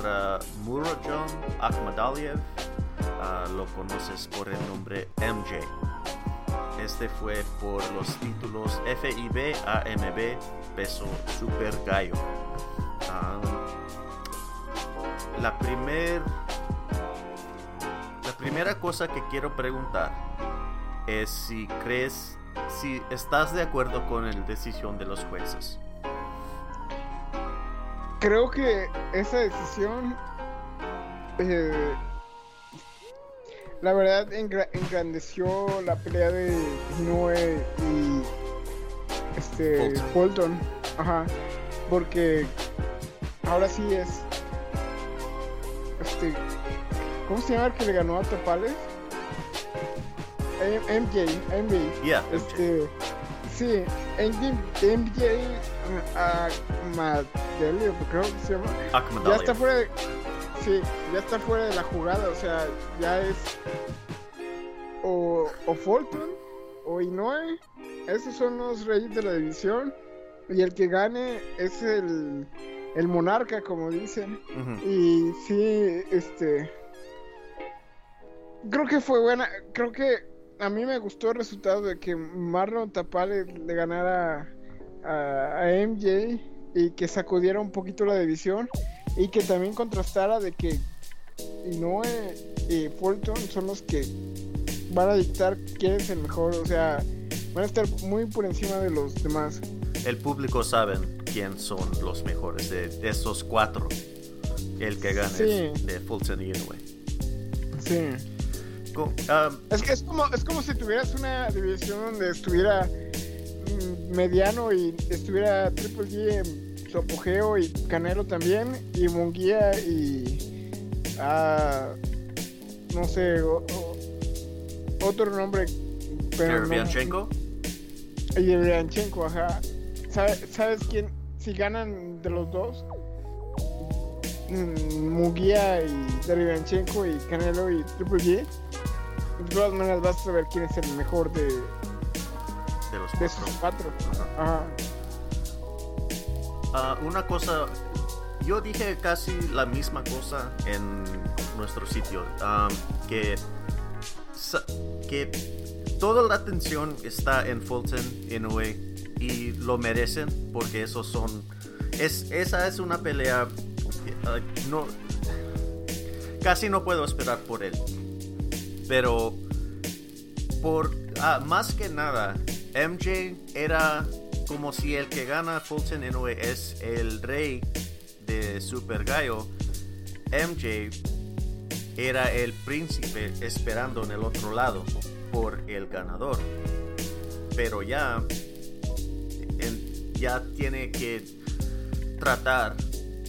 contra Murodjon Akhmadaliev. Ah, lo conoces por el nombre MJ. Este fue por los títulos FIB, AMB, peso super gallo. Ah, la la primera cosa que quiero preguntar es si crees, si estás de acuerdo con la decisión de los jueces. Creo que esa decisión, eh, la verdad, engra- engrandeció la pelea de Inoue y este Fulton. Fulton. Ajá, porque ahora sí es, este, ¿cómo se llama el que le ganó a Tapales? MJ, MJ. Yeah, Este, sí, MJ, MJ a Madelio, creo que se llama. Ya Akhmadaliev. está fuera de, sí, ya está fuera de la jugada, o sea, ya es o, o Fulton o Inoue, esos son los reyes de la división y el que gane es el, el monarca, como dicen. Y sí, este. Creo que fue buena. Creo que a mí me gustó el resultado de que Marlon Tapales le ganara a, a MJ y que sacudiera un poquito la división. Y que también contrastara de que Inoue y Fulton son los que van a dictar quién es el mejor. O sea, van a estar muy por encima de los demás. El público sabe quién son los mejores de, de esos cuatro. El que gane Sí. es de Fulton y Inoue. Sí. Es que es como, es como si tuvieras una división donde estuviera mm, mediano y estuviera Triple G en su apogeo y Canelo también y Munguía y ah, no sé o- o- otro nombre pero no- y Derevyanchenko, ajá. ¿Sabe- ¿sabes quién? si ganan de los dos mm, Munguía y Derevyanchenko y Canelo y Triple G todas maneras vas a saber quién es el mejor de, de los de esos cuatro. Ajá. Ajá. Ah, una cosa, yo dije casi la misma cosa en nuestro sitio, ah, que, que toda la atención está en Fulton, Inoue, y lo merecen porque esos son, es, esa es una pelea, ah, no, casi no puedo esperar por él. Pero por ah, más que nada, MJ era como si el que gana Fulton Inoue es el rey de Super Gallo. MJ era el príncipe esperando en el otro lado por el ganador. Pero ya, ya tiene que tratar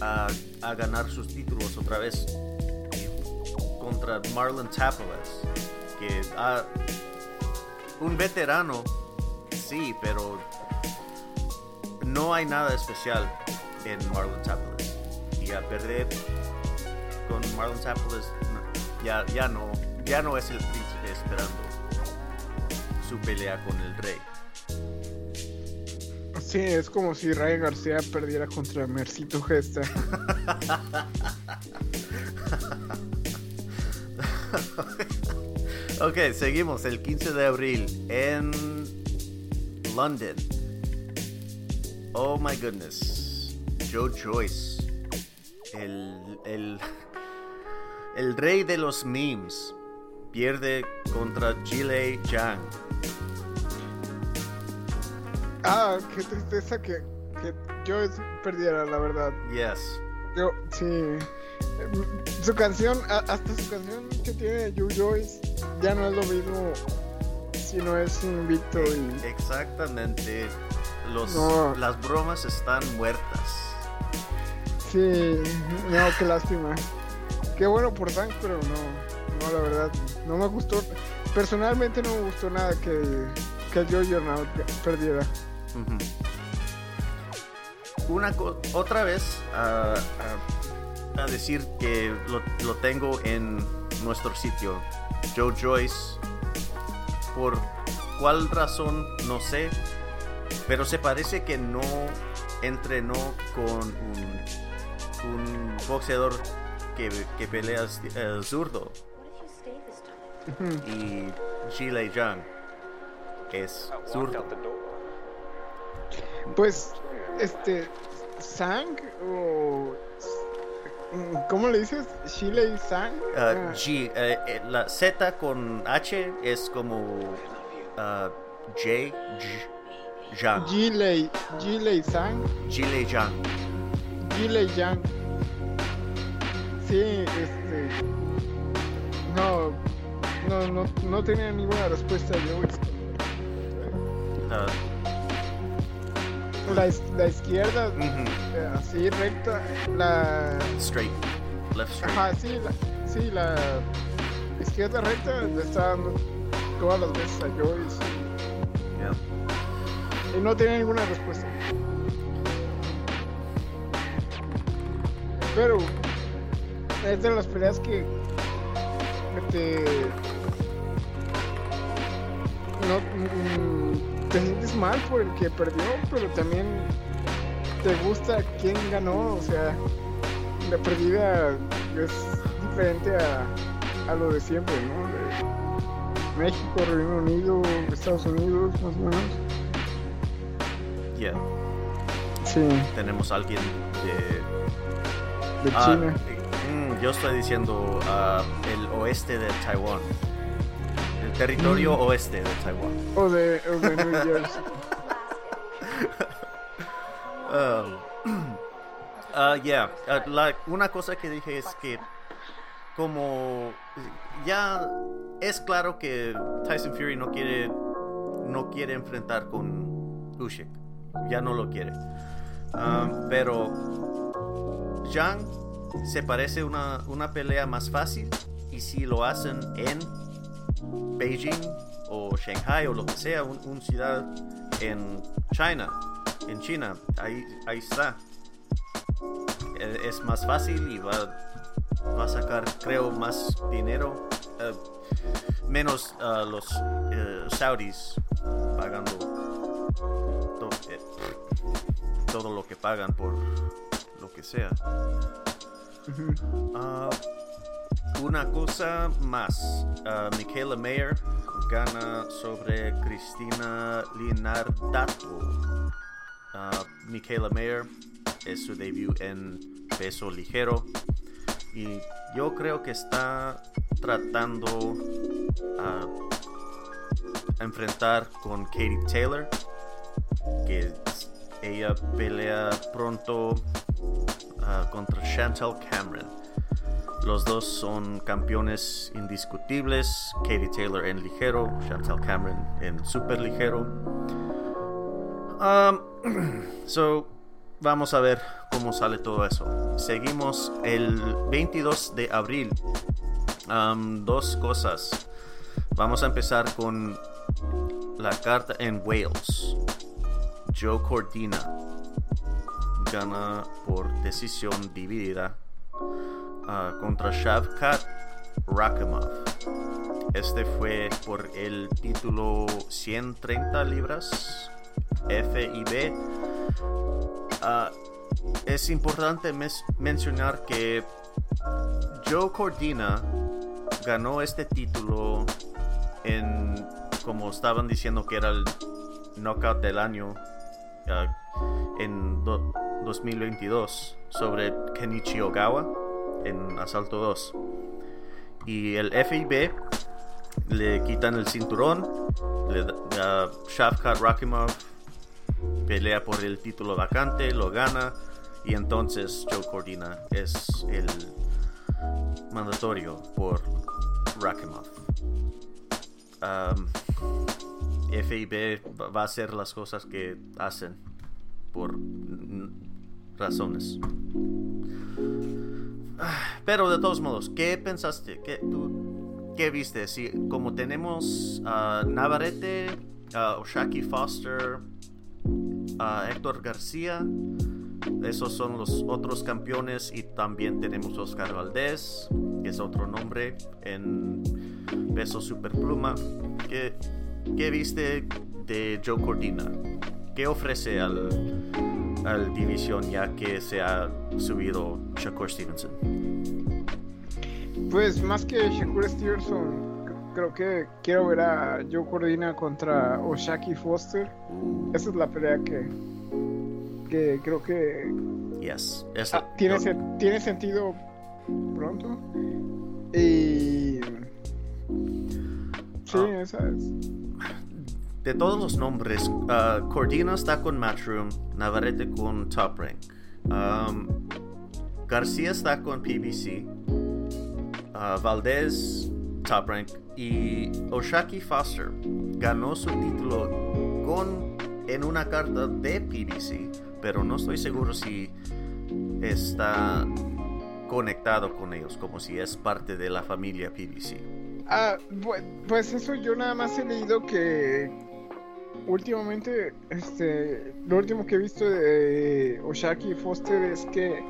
a, ganar sus títulos otra vez contra Marlon Tapalas, que un veterano, sí, pero no hay nada especial en Marlon Tapalas. Y a perder con Marlon Tapalas ya, ya, no, ya no es el príncipe esperando su pelea con el rey. Sí, es como si Ray García perdiera contra Mercito Gesta. ok, seguimos el 15 de abril en London. Oh my goodness. Joe Joyce. El, el, el rey de los memes. Pierde contra Chile Yang. Ah, qué tristeza que, que Joyce perdiera, la verdad. Yes. Yo, sí. Su canción, hasta su canción que tiene Joe Joyce, ya no es lo mismo si no es invicto. Y... Exactamente. Los, Las bromas están muertas. Sí, no, qué lástima. Qué bueno por Tank, pero no, no, la verdad, no me gustó. Personalmente no me gustó nada que, que Jornal perdiera. Una otra vez a, decir que lo, tengo en nuestro sitio, Joe Joyce. Por cuál razón, no sé. Pero se parece que no entrenó con un, un boxeador que, que pelea el zurdo. y Lei Zhang es zurdo. Pues, este, Sang o... ¿Cómo le dices? ¿Chile Sang? Uh, G, eh, la Z con H es como uh, J, J. Gilei, Gilei Sang. Gilei Zhang. Gilei Zhang. Sí, este... No, no, no, no tenía ninguna respuesta yo. La, la izquierda, eh, así recta, la... Straight, left straight. Ajá, sí, la, sí, la izquierda recta le está dando todas las veces a Joyce. Y no tiene ninguna respuesta. Pero es de las peleas que te no mm, te sientes mal por el que perdió, pero también te gusta quién ganó, o sea, la perdida es diferente a, a lo de siempre, ¿no? De México, Reino Unido, Estados Unidos, más o menos. Ya. Sí. Tenemos alguien de. De ah, China. Mm, yo estoy diciendo uh, el oeste de Taiwán territorio mm. oeste de Taiwán. O de, New Jersey. um, uh, yeah. Uh, una cosa que dije es que como ya es claro que Tyson Fury no quiere no quiere enfrentar con Usyk ya no lo quiere um, pero Zhang se parece una, una pelea más fácil y si lo hacen en Beijing o Shanghai o lo que sea, una ciudad en China, en China, ahí, ahí está. E, es más fácil y va, va a sacar, creo, más dinero, eh, menos uh, los uh, saudis pagando todo, eh, todo, lo que pagan por lo que sea. Una cosa más. Uh, Michaela Mayer gana sobre Cristina Linardato. Uh, Michaela Mayer es su debut en peso ligero. y yo creo que está tratando a enfrentar con Katie Taylor, que ella pelea pronto ah, contra Chantel Cameron. Los dos son campeones indiscutibles. Katie Taylor en ligero, Chantel Cameron en super ligero. Um, so, vamos a ver cómo sale todo eso. Seguimos el 22 de abril. Um, dos cosas. Vamos a empezar con la carta en Wales. Joe Cordina gana por decisión dividida uh, contra Shavkat Rakimov. Este fue por el título 130 libras FIB. Uh, es importante mencionar que Joe Cordina ganó este título en, como estaban diciendo que era el knockout del año uh, en 2022 sobre Kenichi Ogawa en Asalto 2. Y el FIB le quitan el cinturón, le da Shavkat Rakimov pelea por el título vacante, lo gana y entonces Joe Cordina es el mandatorio por Rakimov. FIB va a hacer las cosas que hacen por razones. Pero de todos modos, ¿qué pensaste? ¿Qué, viste? Si, como tenemos a Navarrete, a Oshaki Foster, a Héctor García, esos son los otros campeones y también tenemos Oscar Valdés, que es otro nombre en peso superpluma. ¿Qué, ¿Qué viste de Joe Cordina? ¿Qué ofrece al, al división ya que se ha subido Shakur Stevenson? Pues más que Shakur Stevenson, creo que quiero ver a Joe Cordina contra Oshaki Foster. Esa es la pelea que, que creo que yes, ah, tiene, tiene sentido pronto. Y sí, ah. esa es de todos los nombres, uh, Cordina está con Matchroom, Navarrete con Top Rank, um, García está con PBC, uh, Valdez Top Rank y Oshaki Foster ganó su título con en una carta de PBC, pero no estoy seguro si está conectado con ellos, como si es parte de la familia PBC. Ah, pues eso yo nada más he leído que últimamente, este, lo último que he visto de Oshaki Foster es que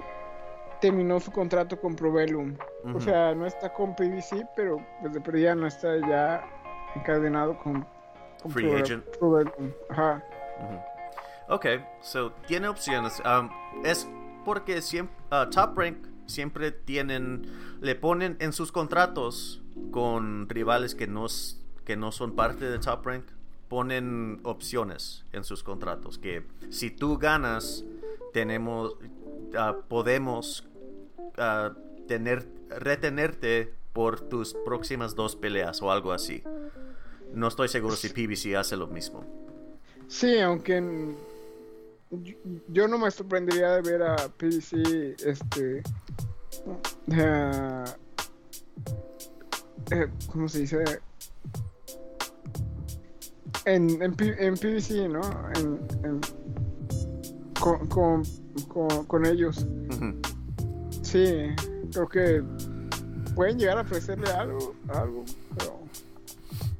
terminó su contrato con Provelum. O sea, no está con PBC, pero pues de perdida no está ya encadenado con, Free Agent. Ajá. Ok, so tiene opciones. Um, es porque siempre, uh, Top Rank siempre tienen, le ponen en sus contratos con rivales que no, que no son parte de Top Rank ponen opciones en sus contratos que si tú ganas tenemos ah, podemos ah, tener retenerte por tus próximas dos peleas o algo así no estoy seguro si PBC hace lo mismo sí aunque yo no me sorprendería de ver a PBC este uh, ¿cómo se dice? En, en, en PVC, ¿no? En, con, con, con, ellos. Sí, creo que pueden llegar a ofrecerle algo, algo, pero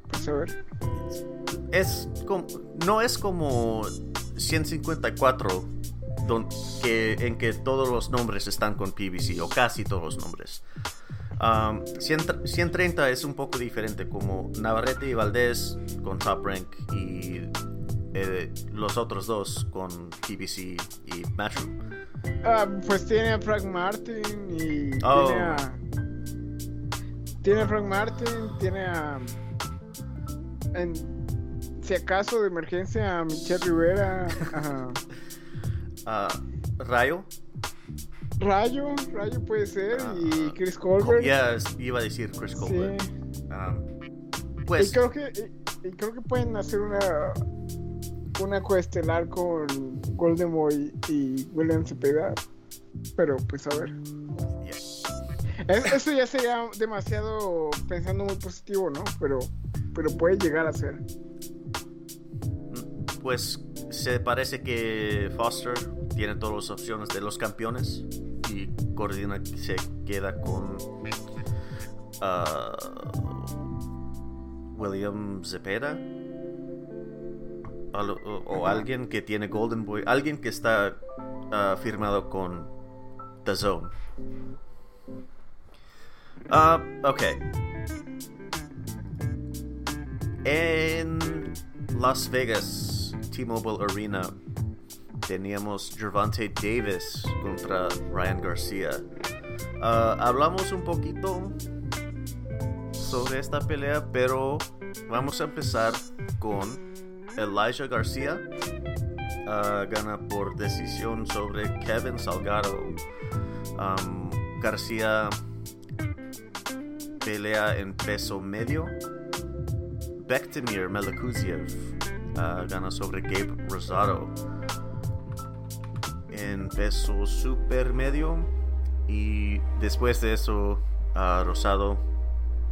pues a ver. Es como, no es como 154 don, que, en que todos los nombres están con PVC, o casi todos los nombres. 130 es un poco diferente, como Navarrete y Valdés con Top Rank y eh, los otros dos con PBC y Matchroom. Ah, pues tiene a Frank Martin y oh. tiene a. Tiene a Frank Martin, tiene a. En, si acaso de emergencia a Michelle Rivera. a Rayo. Rayo, Rayo puede ser, y Ah, Chris Co- Colbert. Ya iba a decir Chris sí. Colbert. Y pues, creo que y, y creo que pueden hacer una una coestelar con Golden Boy y William Cepeda. Pero pues a ver. Es- eso ya sería demasiado pensando muy positivo, ¿no? Pero pero puede llegar a ser. pues se parece que Foster tiene todas las opciones de los campeones y Cordina se queda con ah, William Zepeda o, o alguien que tiene Golden Boy, alguien que está ah, firmado con The Zone. Ah, ok. En Las Vegas, T-Mobile Arena, teníamos Gervonta Davis contra Ryan García. Ah, hablamos un poquito sobre esta pelea, pero vamos a empezar con Elijah García. Ah, gana por decisión sobre Kevin Salgado. Am, García pelea en peso medio. Bektemir Melekuziev ah, gana sobre Gabe Rosado en peso super medio. Y después de eso, Rosado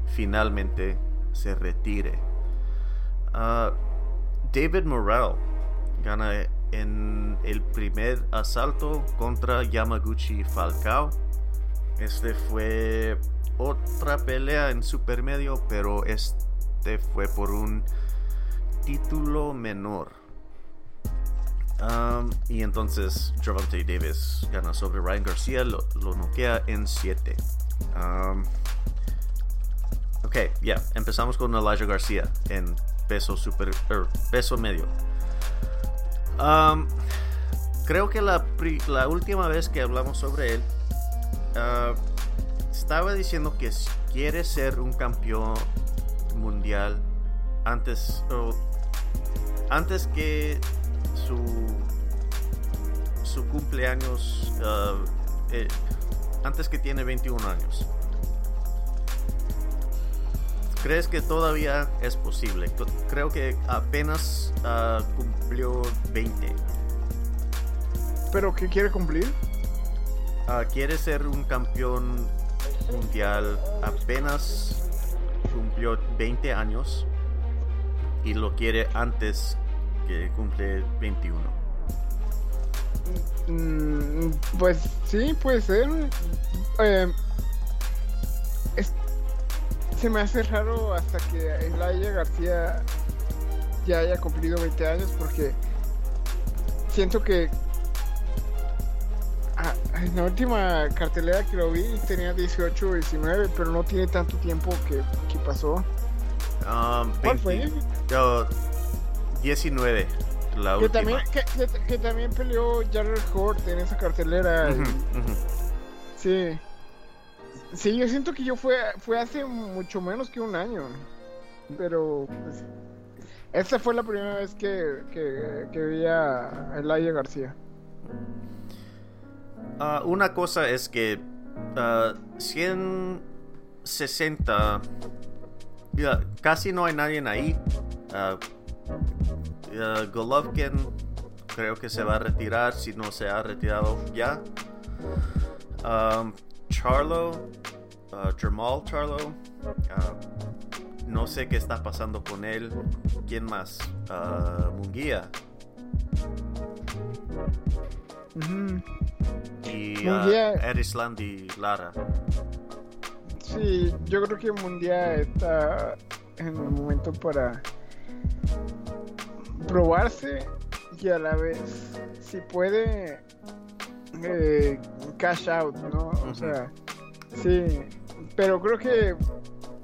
finalmente se retire. Ah, David Morrell gana en el primer asalto contra Yamaguchi Falcao. Este fue otra pelea en supermedio, pero este fue por un título menor. Um, y entonces Gervonta Davis gana sobre Ryan García, lo, lo noquea en 7. ok, ya, empezamos con Elijah García en peso super, er, peso medio. Um, creo que la, la última vez que hablamos sobre él, ah, estaba diciendo que quiere ser un campeón mundial antes o antes que su su cumpleaños ah, eh, antes que tiene 21 años ¿Crees que todavía es posible? Creo que apenas ah, cumplió 20. Pero ¿qué quiere cumplir? Ah, quiere ser un campeón mundial apenas cumplió 20 años y lo quiere antes que cumple 21. Mm, pues sí, puede ser. Eh, es- se me hace raro hasta que Elijah García ya haya cumplido 20 años porque siento que ah, en la última cartelera que lo vi tenía 18 o 19, pero no tiene tanto tiempo que, que pasó. Um, ¿Cuál fue? 20 oh, 19. La Que última. también, que, que- que también peleó Jared Hort en esa cartelera. y-. Sí. Sí, yo siento que yo fue, fue hace mucho menos que un año. Pero pues, esta fue la primera vez que, que, que vi a Elijah García. Ah, una cosa es que ah, 160 ya, casi no hay nadie ahí. Ah, ah, Golovkin creo que se va a retirar si no se ha retirado ya. Um, Charlo, ah, Jamal Charlo, ah, no sé qué está pasando con él. ¿Quién más? Ah, Munguía. Y Munguía. uh, Erislandi Lara. Sí, yo creo que Mundial está en el momento para probarse y a la vez, si puede, eh, cash out, ¿no? O sea, sí, pero creo que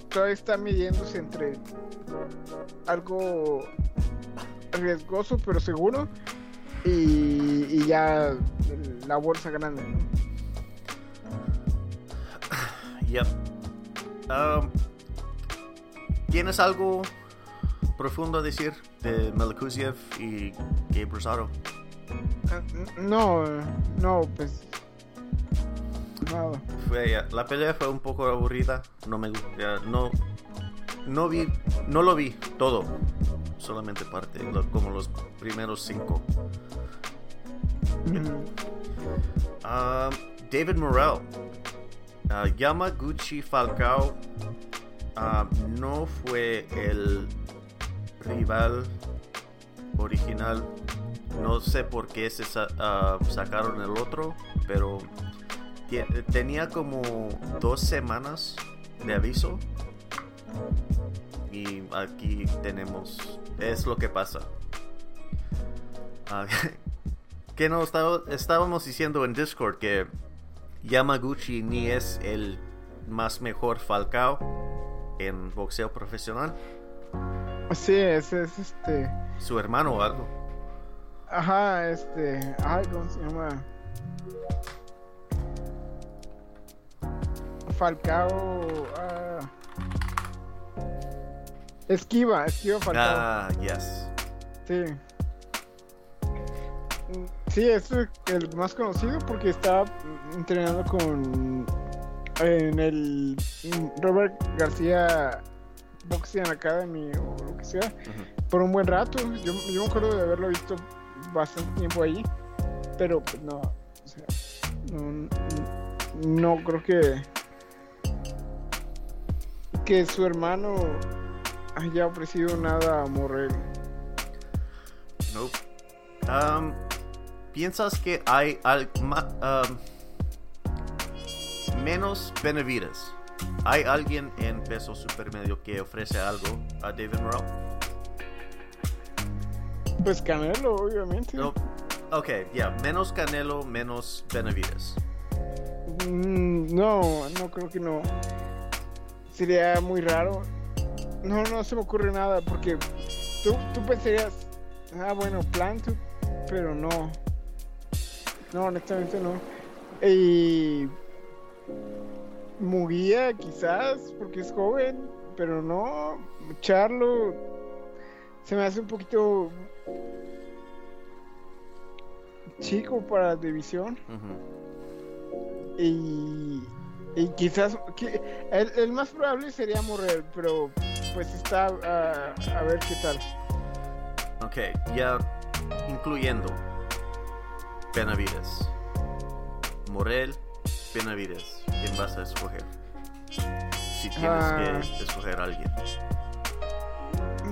todavía está midiéndose entre algo riesgoso pero seguro y, y ya la bolsa grande. ¿no? Yep. Um, ¿Tienes algo profundo a decir de Melkuziev y Gabe Rosado? Ah, No, no, pues nada. Fue, la pelea fue un poco aburrida. No me ya, no no vi no lo vi todo. Solamente parte, como los primeros cinco. Ah, David Morrell. Ah, Yamaguchi Falcao ah, no fue el rival original. No sé por qué se ah, sacaron el otro, pero tenía como dos semanas de aviso. Y aquí tenemos, es lo que pasa. Ah, que no estábamos diciendo en Discord que Yamaguchi ni es el más mejor Falcao en boxeo profesional, Sí, ese es este. su hermano o algo. Ajá, este. Ay, ¿cómo se llama? Falcao. ah, Esquiva, esquiva Falcao. Ah, yes. Sí. Sí, es el más conocido porque está mm, entrenando con. En el mm, Robert García Boxing Academy o lo que sea. Por un buen rato. Yo, yo me acuerdo de haberlo visto bastante tiempo ahí, pero pues no, o sea, no, no creo que que su hermano haya ofrecido nada a Morrell. Nope. Um, ¿Piensas que hay al- ma- um, menos Benavides? ¿Hay alguien en peso supermedio que ofrece algo a David Morrell? Pues Canelo, obviamente. No. Ok, ya, menos Canelo, menos Benavides. Mm, no, no creo que no. Sería muy raro. No, no se me ocurre nada porque tú, tú pensarías, ah, bueno, Planto, pero no. No, honestamente no. Y Muguía quizás, porque es joven, pero no. Charlo se me hace un poquito chico para división. Ujú. Y, y quizás que- el, el más probable sería Morrell, pero pues está a, a ver qué tal. Ok, ya incluyendo Benavides. Morel, Benavides. ¿Quién vas a escoger? Si tienes Ah. que escoger a alguien.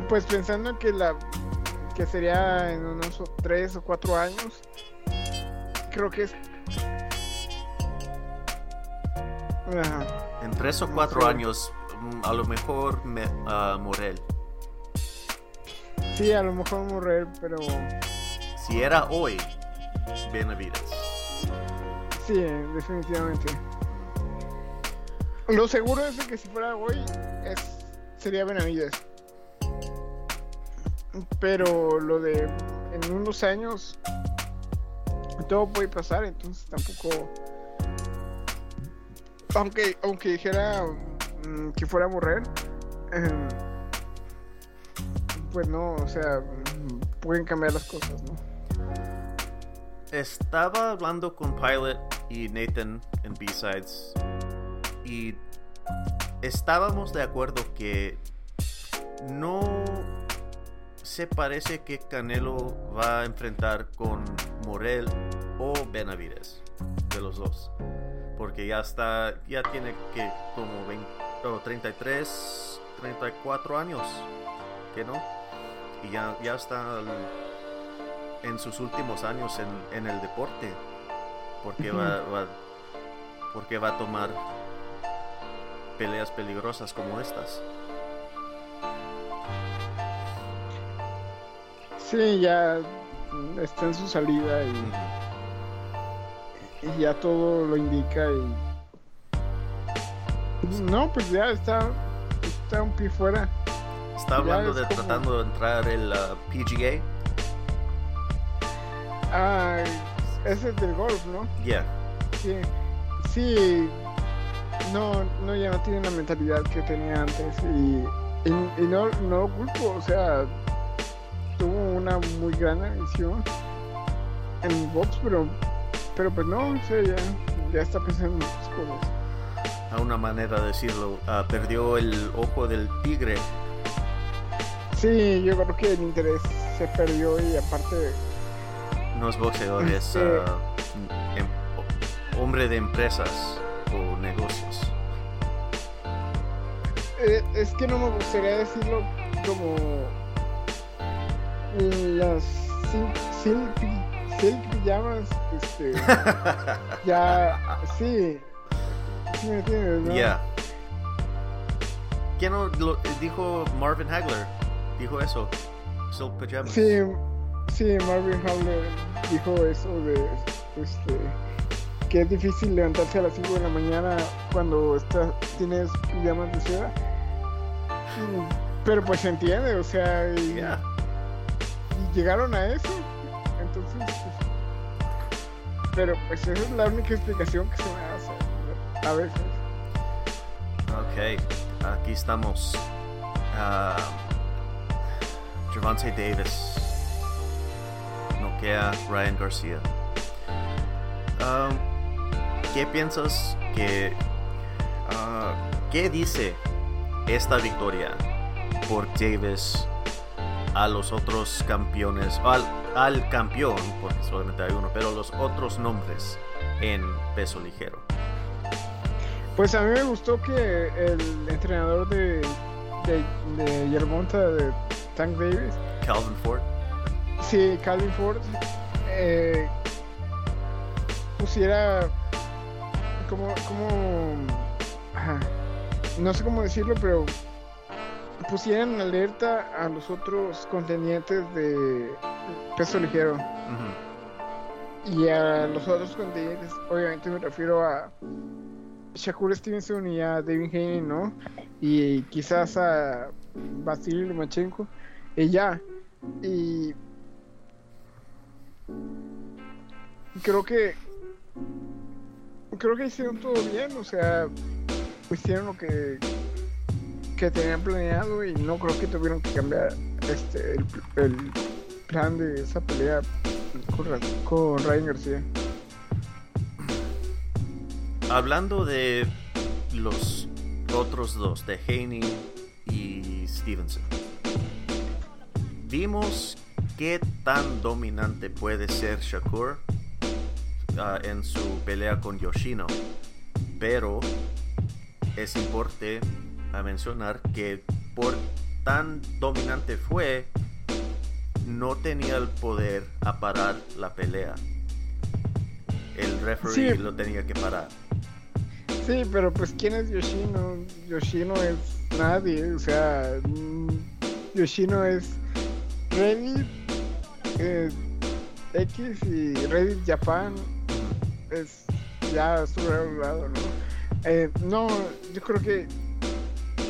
Pues pensando en que la que sería en unos 3 o 4 años, creo que es. Ajá. En tres o No cuatro sé. años, mm, a lo mejor me, ah, Morel. Sí, a lo mejor Morrell, pero Si era hoy, Benavides. Sí, definitivamente. Lo seguro es que si fuera hoy es sería Benavides. Pero lo de en unos años todo puede pasar, entonces tampoco aunque aunque dijera mm, que fuera a morrer em, pues no, o sea, mm, pueden cambiar las cosas, ¿no? Estaba hablando con Pilot y Nathan en B-Sides y estábamos de acuerdo que no se parece que Canelo va a enfrentar con Morel o Benavides de los dos porque ya está ya tiene que como 20, o 33 34 años que no y ya, ya está al- en sus últimos años en, en el deporte porque va, va porque va a tomar peleas peligrosas como estas. Sí, ya está en su salida y, y ya todo lo indica y no, pues ya está está un pie fuera. está hablando es de como- tratando de entrar el uh, PGA Ah, ese es del golf, ¿no? yeah Sí, sí, no, no, ya no tiene la mentalidad que tenía antes y, y, y no, no lo culpo, o sea, tuvo una muy gran visión en box, pero, pero pues no, o sea, ya, ya está pensando en muchas cosas. A una manera de decirlo, ah, perdió el ojo del tigre. Sí, yo creo que el interés se perdió y aparte No es boxeador, es em- hombre de empresas o negocios. Eh, es que no me gustaría decirlo como las sil- silk, silk pijamas, este, ya, sí, sí me entiendes, ¿no? Ya. ¿Quién no lo dijo Marvin Hagler? Dijo eso. Silk pajamas. Sí, sí, Marvin Howler dijo eso de, este, que es difícil levantarse a las 5 de la mañana cuando estás, tienes pijamas de seda. Mm, Pero pues se entiende, o sea, y, llegaron a eso. Entonces, pues, pero pues esa es la única explicación que se me hace a veces. Ok, aquí estamos. Ah, Javante Davis. Noquea Ryan García. Um, ¿Qué piensas que... ah, ¿Qué dice esta victoria por Davis a los otros campeones? Al, al campeón, porque solamente hay uno, pero los otros nombres en peso ligero. Pues a mí me gustó que el entrenador de, de, de Yermonta, de Tank Davis, Calvin Ford. Sí, Calvin Ford, eh, pusiera como, como, ajá, no sé cómo decirlo, pero pusieran en alerta a los otros contendientes de peso ligero. Ujú. Y a los otros contendientes, obviamente me refiero a Shakur Stevenson y a David Haney, ¿no? Y quizás a Vasily Lomachenko. Y ya. Y creo que creo que hicieron todo bien, o sea, hicieron lo que que tenían planeado y no creo que tuvieron que cambiar este el, plan de esa pelea con, con Ryan García. Hablando de los otros dos, de Haney y Stevenson, vimos qué tan dominante puede ser Shakur ah, en su pelea con Yoshino, pero es importante a mencionar que por tan dominante fue, no tenía el poder a parar la pelea. El referee Sí. lo tenía que parar. Sí, pero pues ¿quién es Yoshino? Yoshino es nadie, o sea, mm, Yoshino es Reddit eh, X y Reddit Japan es ya sobrevalorado, ¿no? Eh, no, yo creo que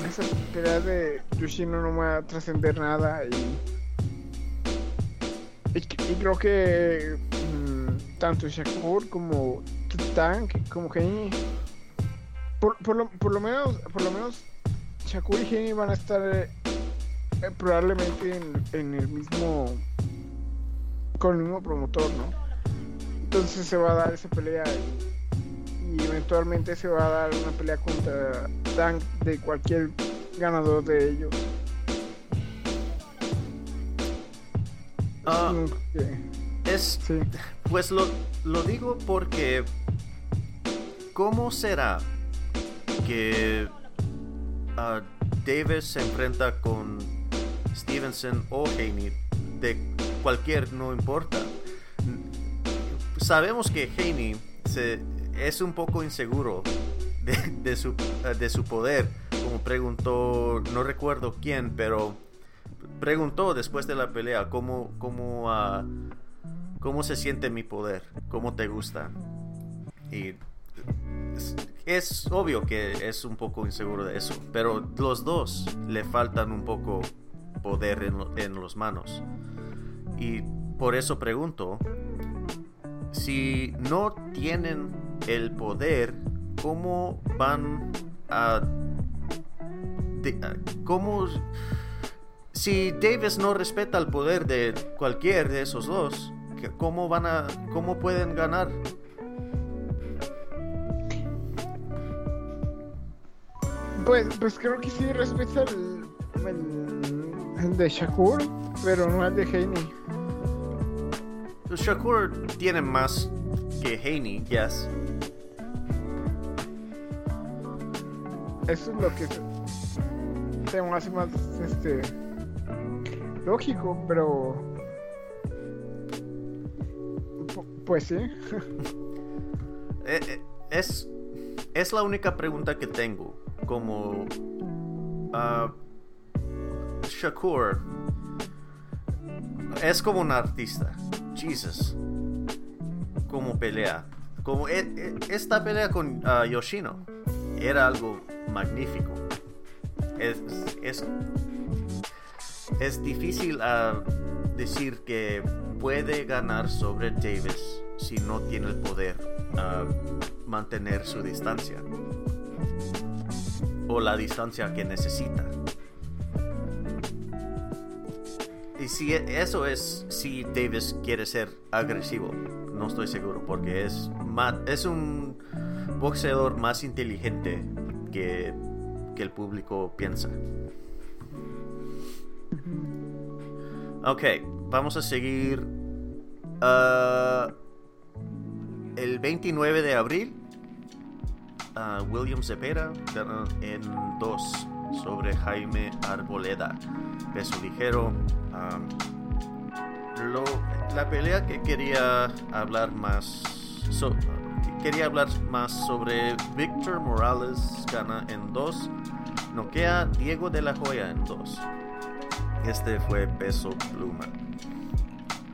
esa pelea de Yoshino no va a trascender nada y, y, creo que mm, tanto Shakur como Tank como Heini por, por, lo, por lo menos por lo menos Shakur y Heini van a estar eh, probablemente en, en el mismo con el mismo promotor, ¿no? Entonces se va a dar esa pelea y, y eventualmente se va a dar una pelea contra Tank de cualquier ganador de ellos. Ah, Mm, que- es, sí. pues lo, lo digo porque ¿cómo será que ah, Davis se enfrenta con Stevenson o Haney de cualquier no importa? Sabemos que Haney se, es un poco inseguro de, su, de su poder, como preguntó, no recuerdo quién, pero preguntó después de la pelea cómo, cómo, ah, cómo se siente mi poder, cómo te gusta. Y es, es obvio que es un poco inseguro de eso, pero los dos le faltan un poco poder en, lo- en los manos. Y por eso pregunto, si no tienen el poder, ¿cómo van a... ¿Cómo... Si Davis no respeta el poder de cualquier de esos dos, ¿cómo van a... ¿Cómo pueden ganar? Pues, pues creo que sí respeta el, el, el de Shakur, pero no el de Haney. Shakur tiene más que Haney, yes. Eso es lo que se me hace más este lógico, pero pu- pues sí. Eh, eh, es, es la única pregunta que tengo. Como ah, Shakur es como un artista. Jesus. Como pelea. Como e- e- esta pelea con ah, Yoshino era algo magnífico. Es, es, es difícil ah, decir que puede ganar sobre Davis si no tiene el poder ah, mantener su distancia o la distancia que necesita. Y si eso es si Davis quiere ser agresivo, no estoy seguro porque es es un boxeador más inteligente que, que el público piensa. Ok, vamos a seguir. ah, el 29 de abril, ah, William Cepeda en 2 sobre Jaime Arboleda, peso ligero. la pelea que quería hablar más so- quería hablar más sobre Víctor Morales gana en 2 noquea Diego de la Hoya en 2 este fue peso pluma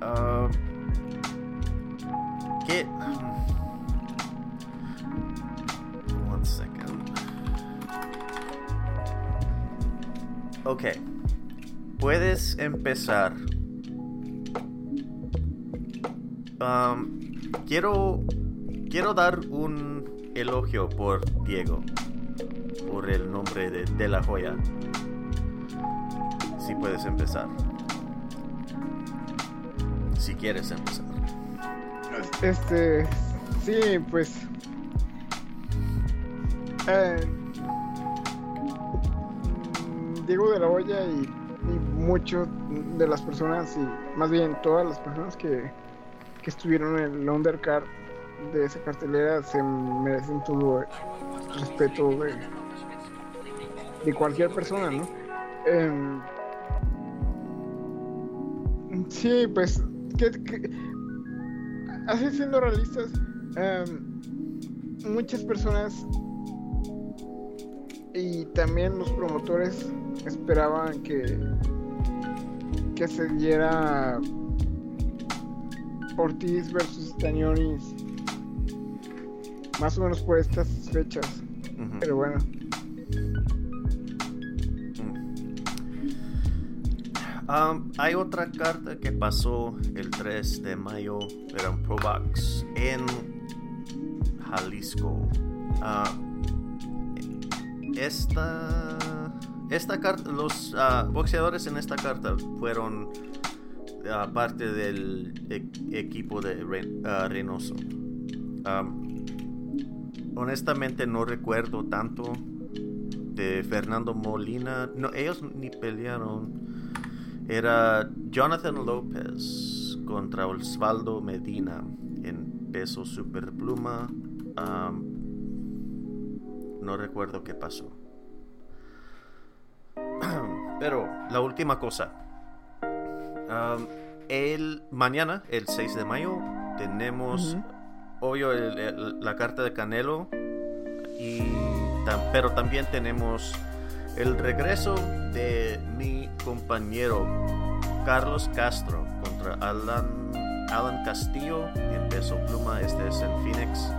Ah. Ok. Puedes empezar. Um, quiero. Quiero dar un elogio por Diego. Por el nombre de, de la joya. Si puedes empezar. Si quieres empezar. Este, sí, pues. eh, Diego de la Hoya y, y muchos de las personas, y más bien todas las personas que, que estuvieron en el undercard de esa cartelera se merecen todo el respeto de, cualquier persona, ¿no? Em, sí, pues, que- así siendo realistas, em, muchas personas y también los promotores esperaban que que se diera Ortiz versus Tañonis más o menos por estas fechas, pero bueno, Um, hay otra carta que pasó el 3 de mayo, era un Pro Box en Jalisco. Ah, esta, esta carta, los ah, boxeadores en esta carta fueron ah, parte del e- equipo de ah, Reynoso. Um, honestamente no recuerdo tanto de Fernando Molina. No, ellos ni pelearon. Era Jonathan López contra Osvaldo Medina en peso superpluma. Am, no recuerdo qué pasó. Pero la última cosa. El mañana, el 6 de mayo, tenemos Ujú. obvio el- el- la carta de Canelo y tam- pero también tenemos el regreso de mi compañero Carlos Castro contra Alan, Alan Castillo en peso pluma. Este es en Phoenix.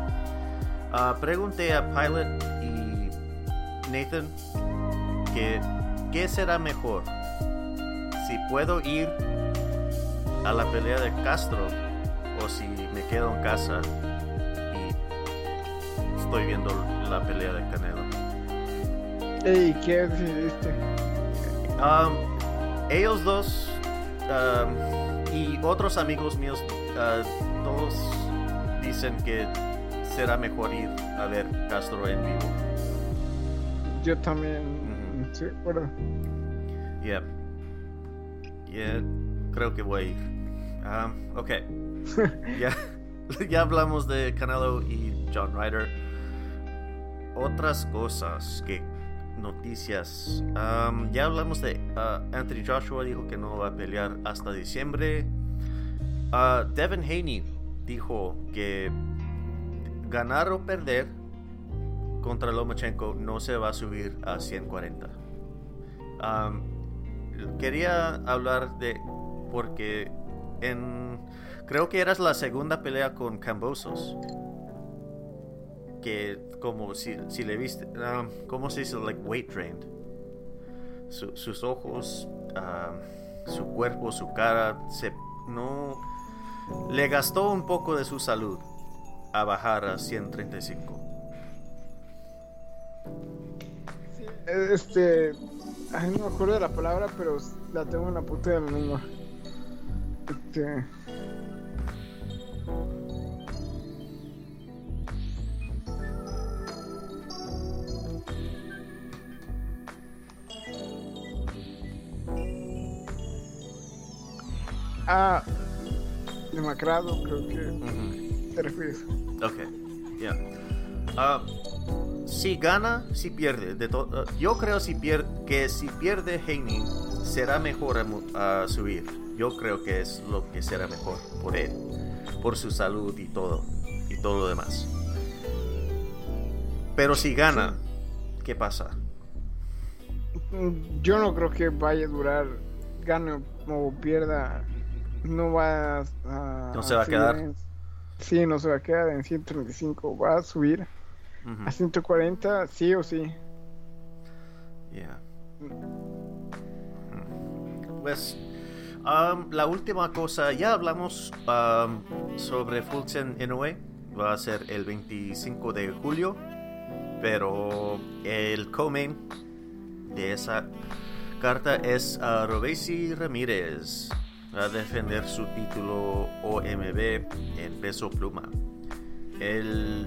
Ah, pregunté a Pilot y Nathan que qué será mejor si puedo ir a la pelea de Castro o si me quedo en casa y estoy viendo la pelea de Canelo. Ey, ¿qué decidiste? Um, ellos dos um, y otros amigos míos, uh, todos dicen que será mejor ir a ver Castro en vivo. Yo también, sí, bueno. Yeah. Yeah, creo que voy a ir. Um, ok. ya, ya hablamos de Canelo y John Ryder. Otras cosas que noticias. Um, ya hablamos de uh, Anthony Joshua dijo que no va a pelear hasta diciembre. Uh, Devin Haney dijo que ganar o perder contra Lomachenko no se va a subir a 140. Um, quería hablar de porque en creo que eras la segunda pelea con Cambosos que como si, si le viste um, ¿cómo se dice? like weight drained Su- sus ojos su cuerpo su cara se no le gastó un poco de su salud a bajar a 135 Este. Ay, no me acuerdo de la palabra, pero la tengo en la puta de la lengua. Este. Ah, demacrado, creo que Ujú. te refieres. Ok, ya. Ah, si gana, si pierde. De yo creo si pier- que si pierde Haney, será mejor a, a subir. Yo creo que es lo que será mejor por él, por su salud y todo, y todo lo demás. Pero si gana, ¿qué pasa? Mm, Yo no creo que vaya a durar, gane o pierda. No va a. No se va a quedar. en- sí, no se va a quedar en 135. Va a subir Ujú, a 140, sí o sí. yeah. Pues um, la última cosa, ya hablamos um, sobre Fulton Inoue, va a ser el 25 de julio, pero el co-main de esa carta es a Robesi Ramírez, a defender su título OMB en peso pluma. El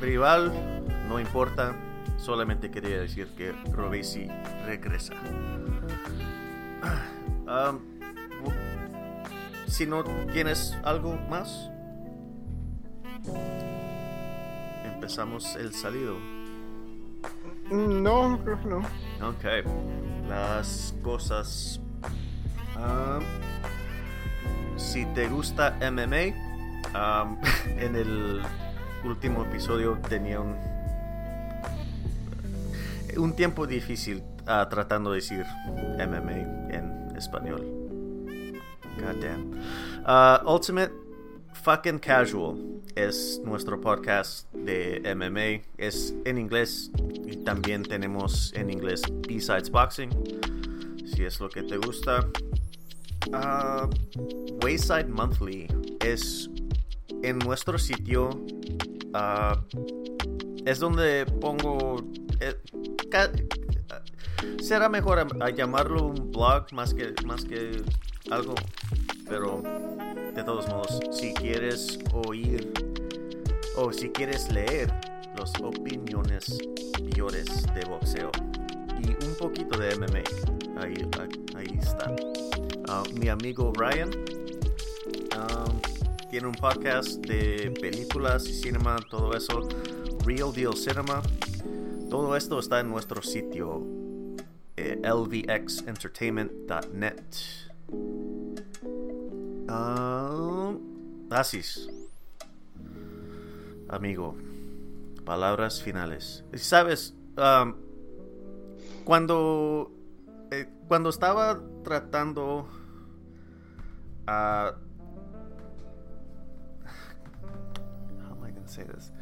rival no importa, solamente quería decir que Robesi regresa. Um, si no tienes algo más, empezamos el salido. No, creo que no. Ok, las cosas. um, si te gusta MMA, um, en el último episodio tenía un, un tiempo difícil ah, tratando de decir MMA en español. God damn. Ah, Ultimate Fucking Casual es nuestro podcast de MMA. Es en inglés y también tenemos en inglés B-Sides Boxing. Si es lo que te gusta. Ah, Wayside Monthly es en nuestro sitio. Ah, es donde pongo. eh, será mejor a, llamarlo un blog más que, más que algo. Pero de todos modos, si quieres oír o si quieres leer las opiniones peores de boxeo y un poquito de MMA, ahí, ahí está. Ah, mi amigo Ryan um, tiene un podcast de películas y cinema, todo eso, Real Deal Cinema. Todo esto está en nuestro sitio eh, lvxentertainment.net. Ah, Asis. Amigo, palabras finales. Sabes, um, cuando eh, cuando estaba tratando a say this?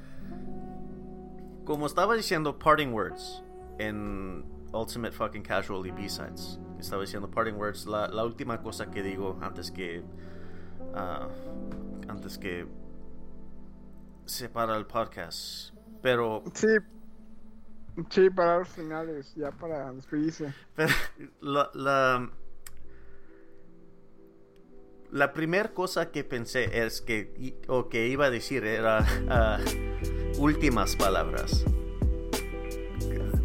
Como estaba diciendo parting words en Ultimate Fucking Casual y B-Sides. Estaba diciendo parting words, la, la última cosa que digo antes que ah, antes que se para el podcast. Pero Sí. Sí, para los finales, ya para despedirse. Pero la, la, la primera cosa que pensé es que, o que iba a decir era ah, últimas palabras.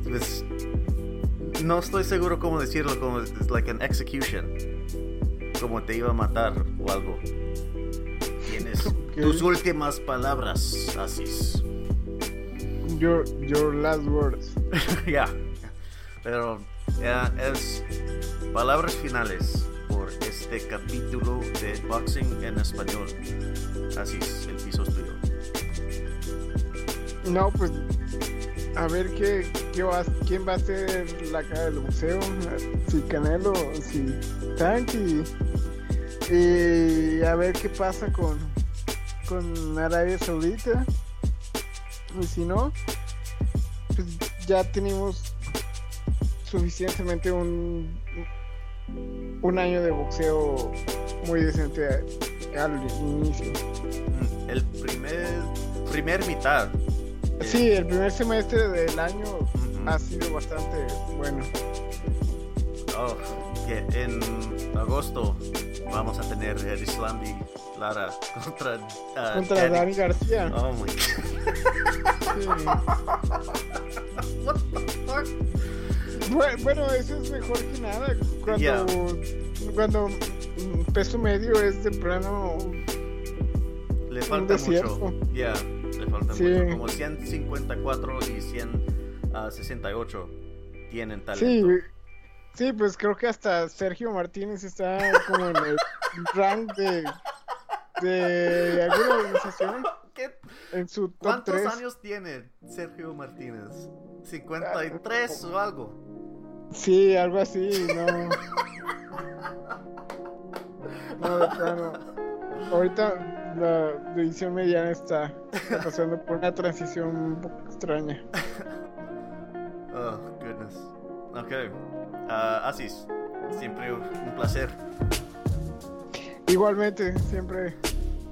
pues, no estoy seguro cómo decirlo, como es like an execution. Como te iba a matar o algo. Tienes tus últimas palabras, Asis. Your, your last words. ya. Pero ya es palabras finales por este capítulo de boxing en español. Asis, el piso es tuyo. No, pues a ver qué, qué va, quién va a ser la cara del boxeo. Si Canelo, si Tank y, y a ver qué pasa con, con Arabia Saudita. Y si no, pues ya tenemos suficientemente un, un año de boxeo muy decente al inicio. Mm, El primer, primer mitad. eh, Sí, el primer semestre del año ha sido bastante bueno. Oh, que en agosto vamos a tener el Islandi Lara contra, ah, Contra Danny- Dani García. Oh my Sí. What the fuck? Bu- Bueno, eso es mejor que nada. Cuando, cuando peso medio es de plano. Le falta mucho. Ya, le falta Sí. mucho. Como 154 y 168 tienen Sí, talento. sí, pues creo que hasta Sergio Martínez está como en el rank de, de alguna organización ¿Qué- en su top ¿Cuántos 3. años tiene Sergio Martínez? ¿53 o algo? Sí, algo así, no. No, de plano. Ahorita la división mediana está, pasando por una transición un poco extraña. Oh, goodness. Ok. Ah, Asis, siempre un placer. Igualmente, siempre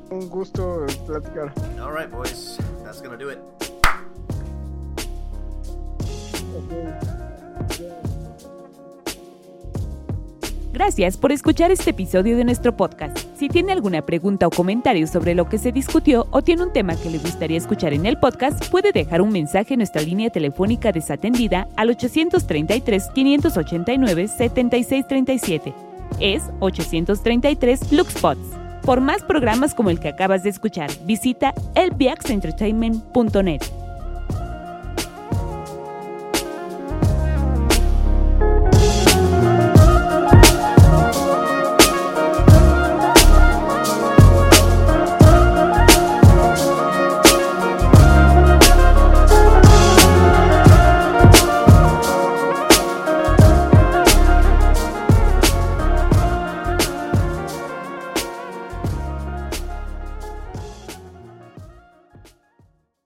un gusto platicar. Alright, boys. That's gonna do it. Gracias por escuchar este episodio de nuestro podcast. Si tiene alguna pregunta o comentario sobre lo que se discutió o tiene un tema que le gustaría escuchar en el podcast, puede dejar un mensaje en nuestra línea telefónica desatendida al 833-589-7637. Es 833 Luxpots. Por más programas como el que acabas de escuchar, visita elviaxentertainment.net.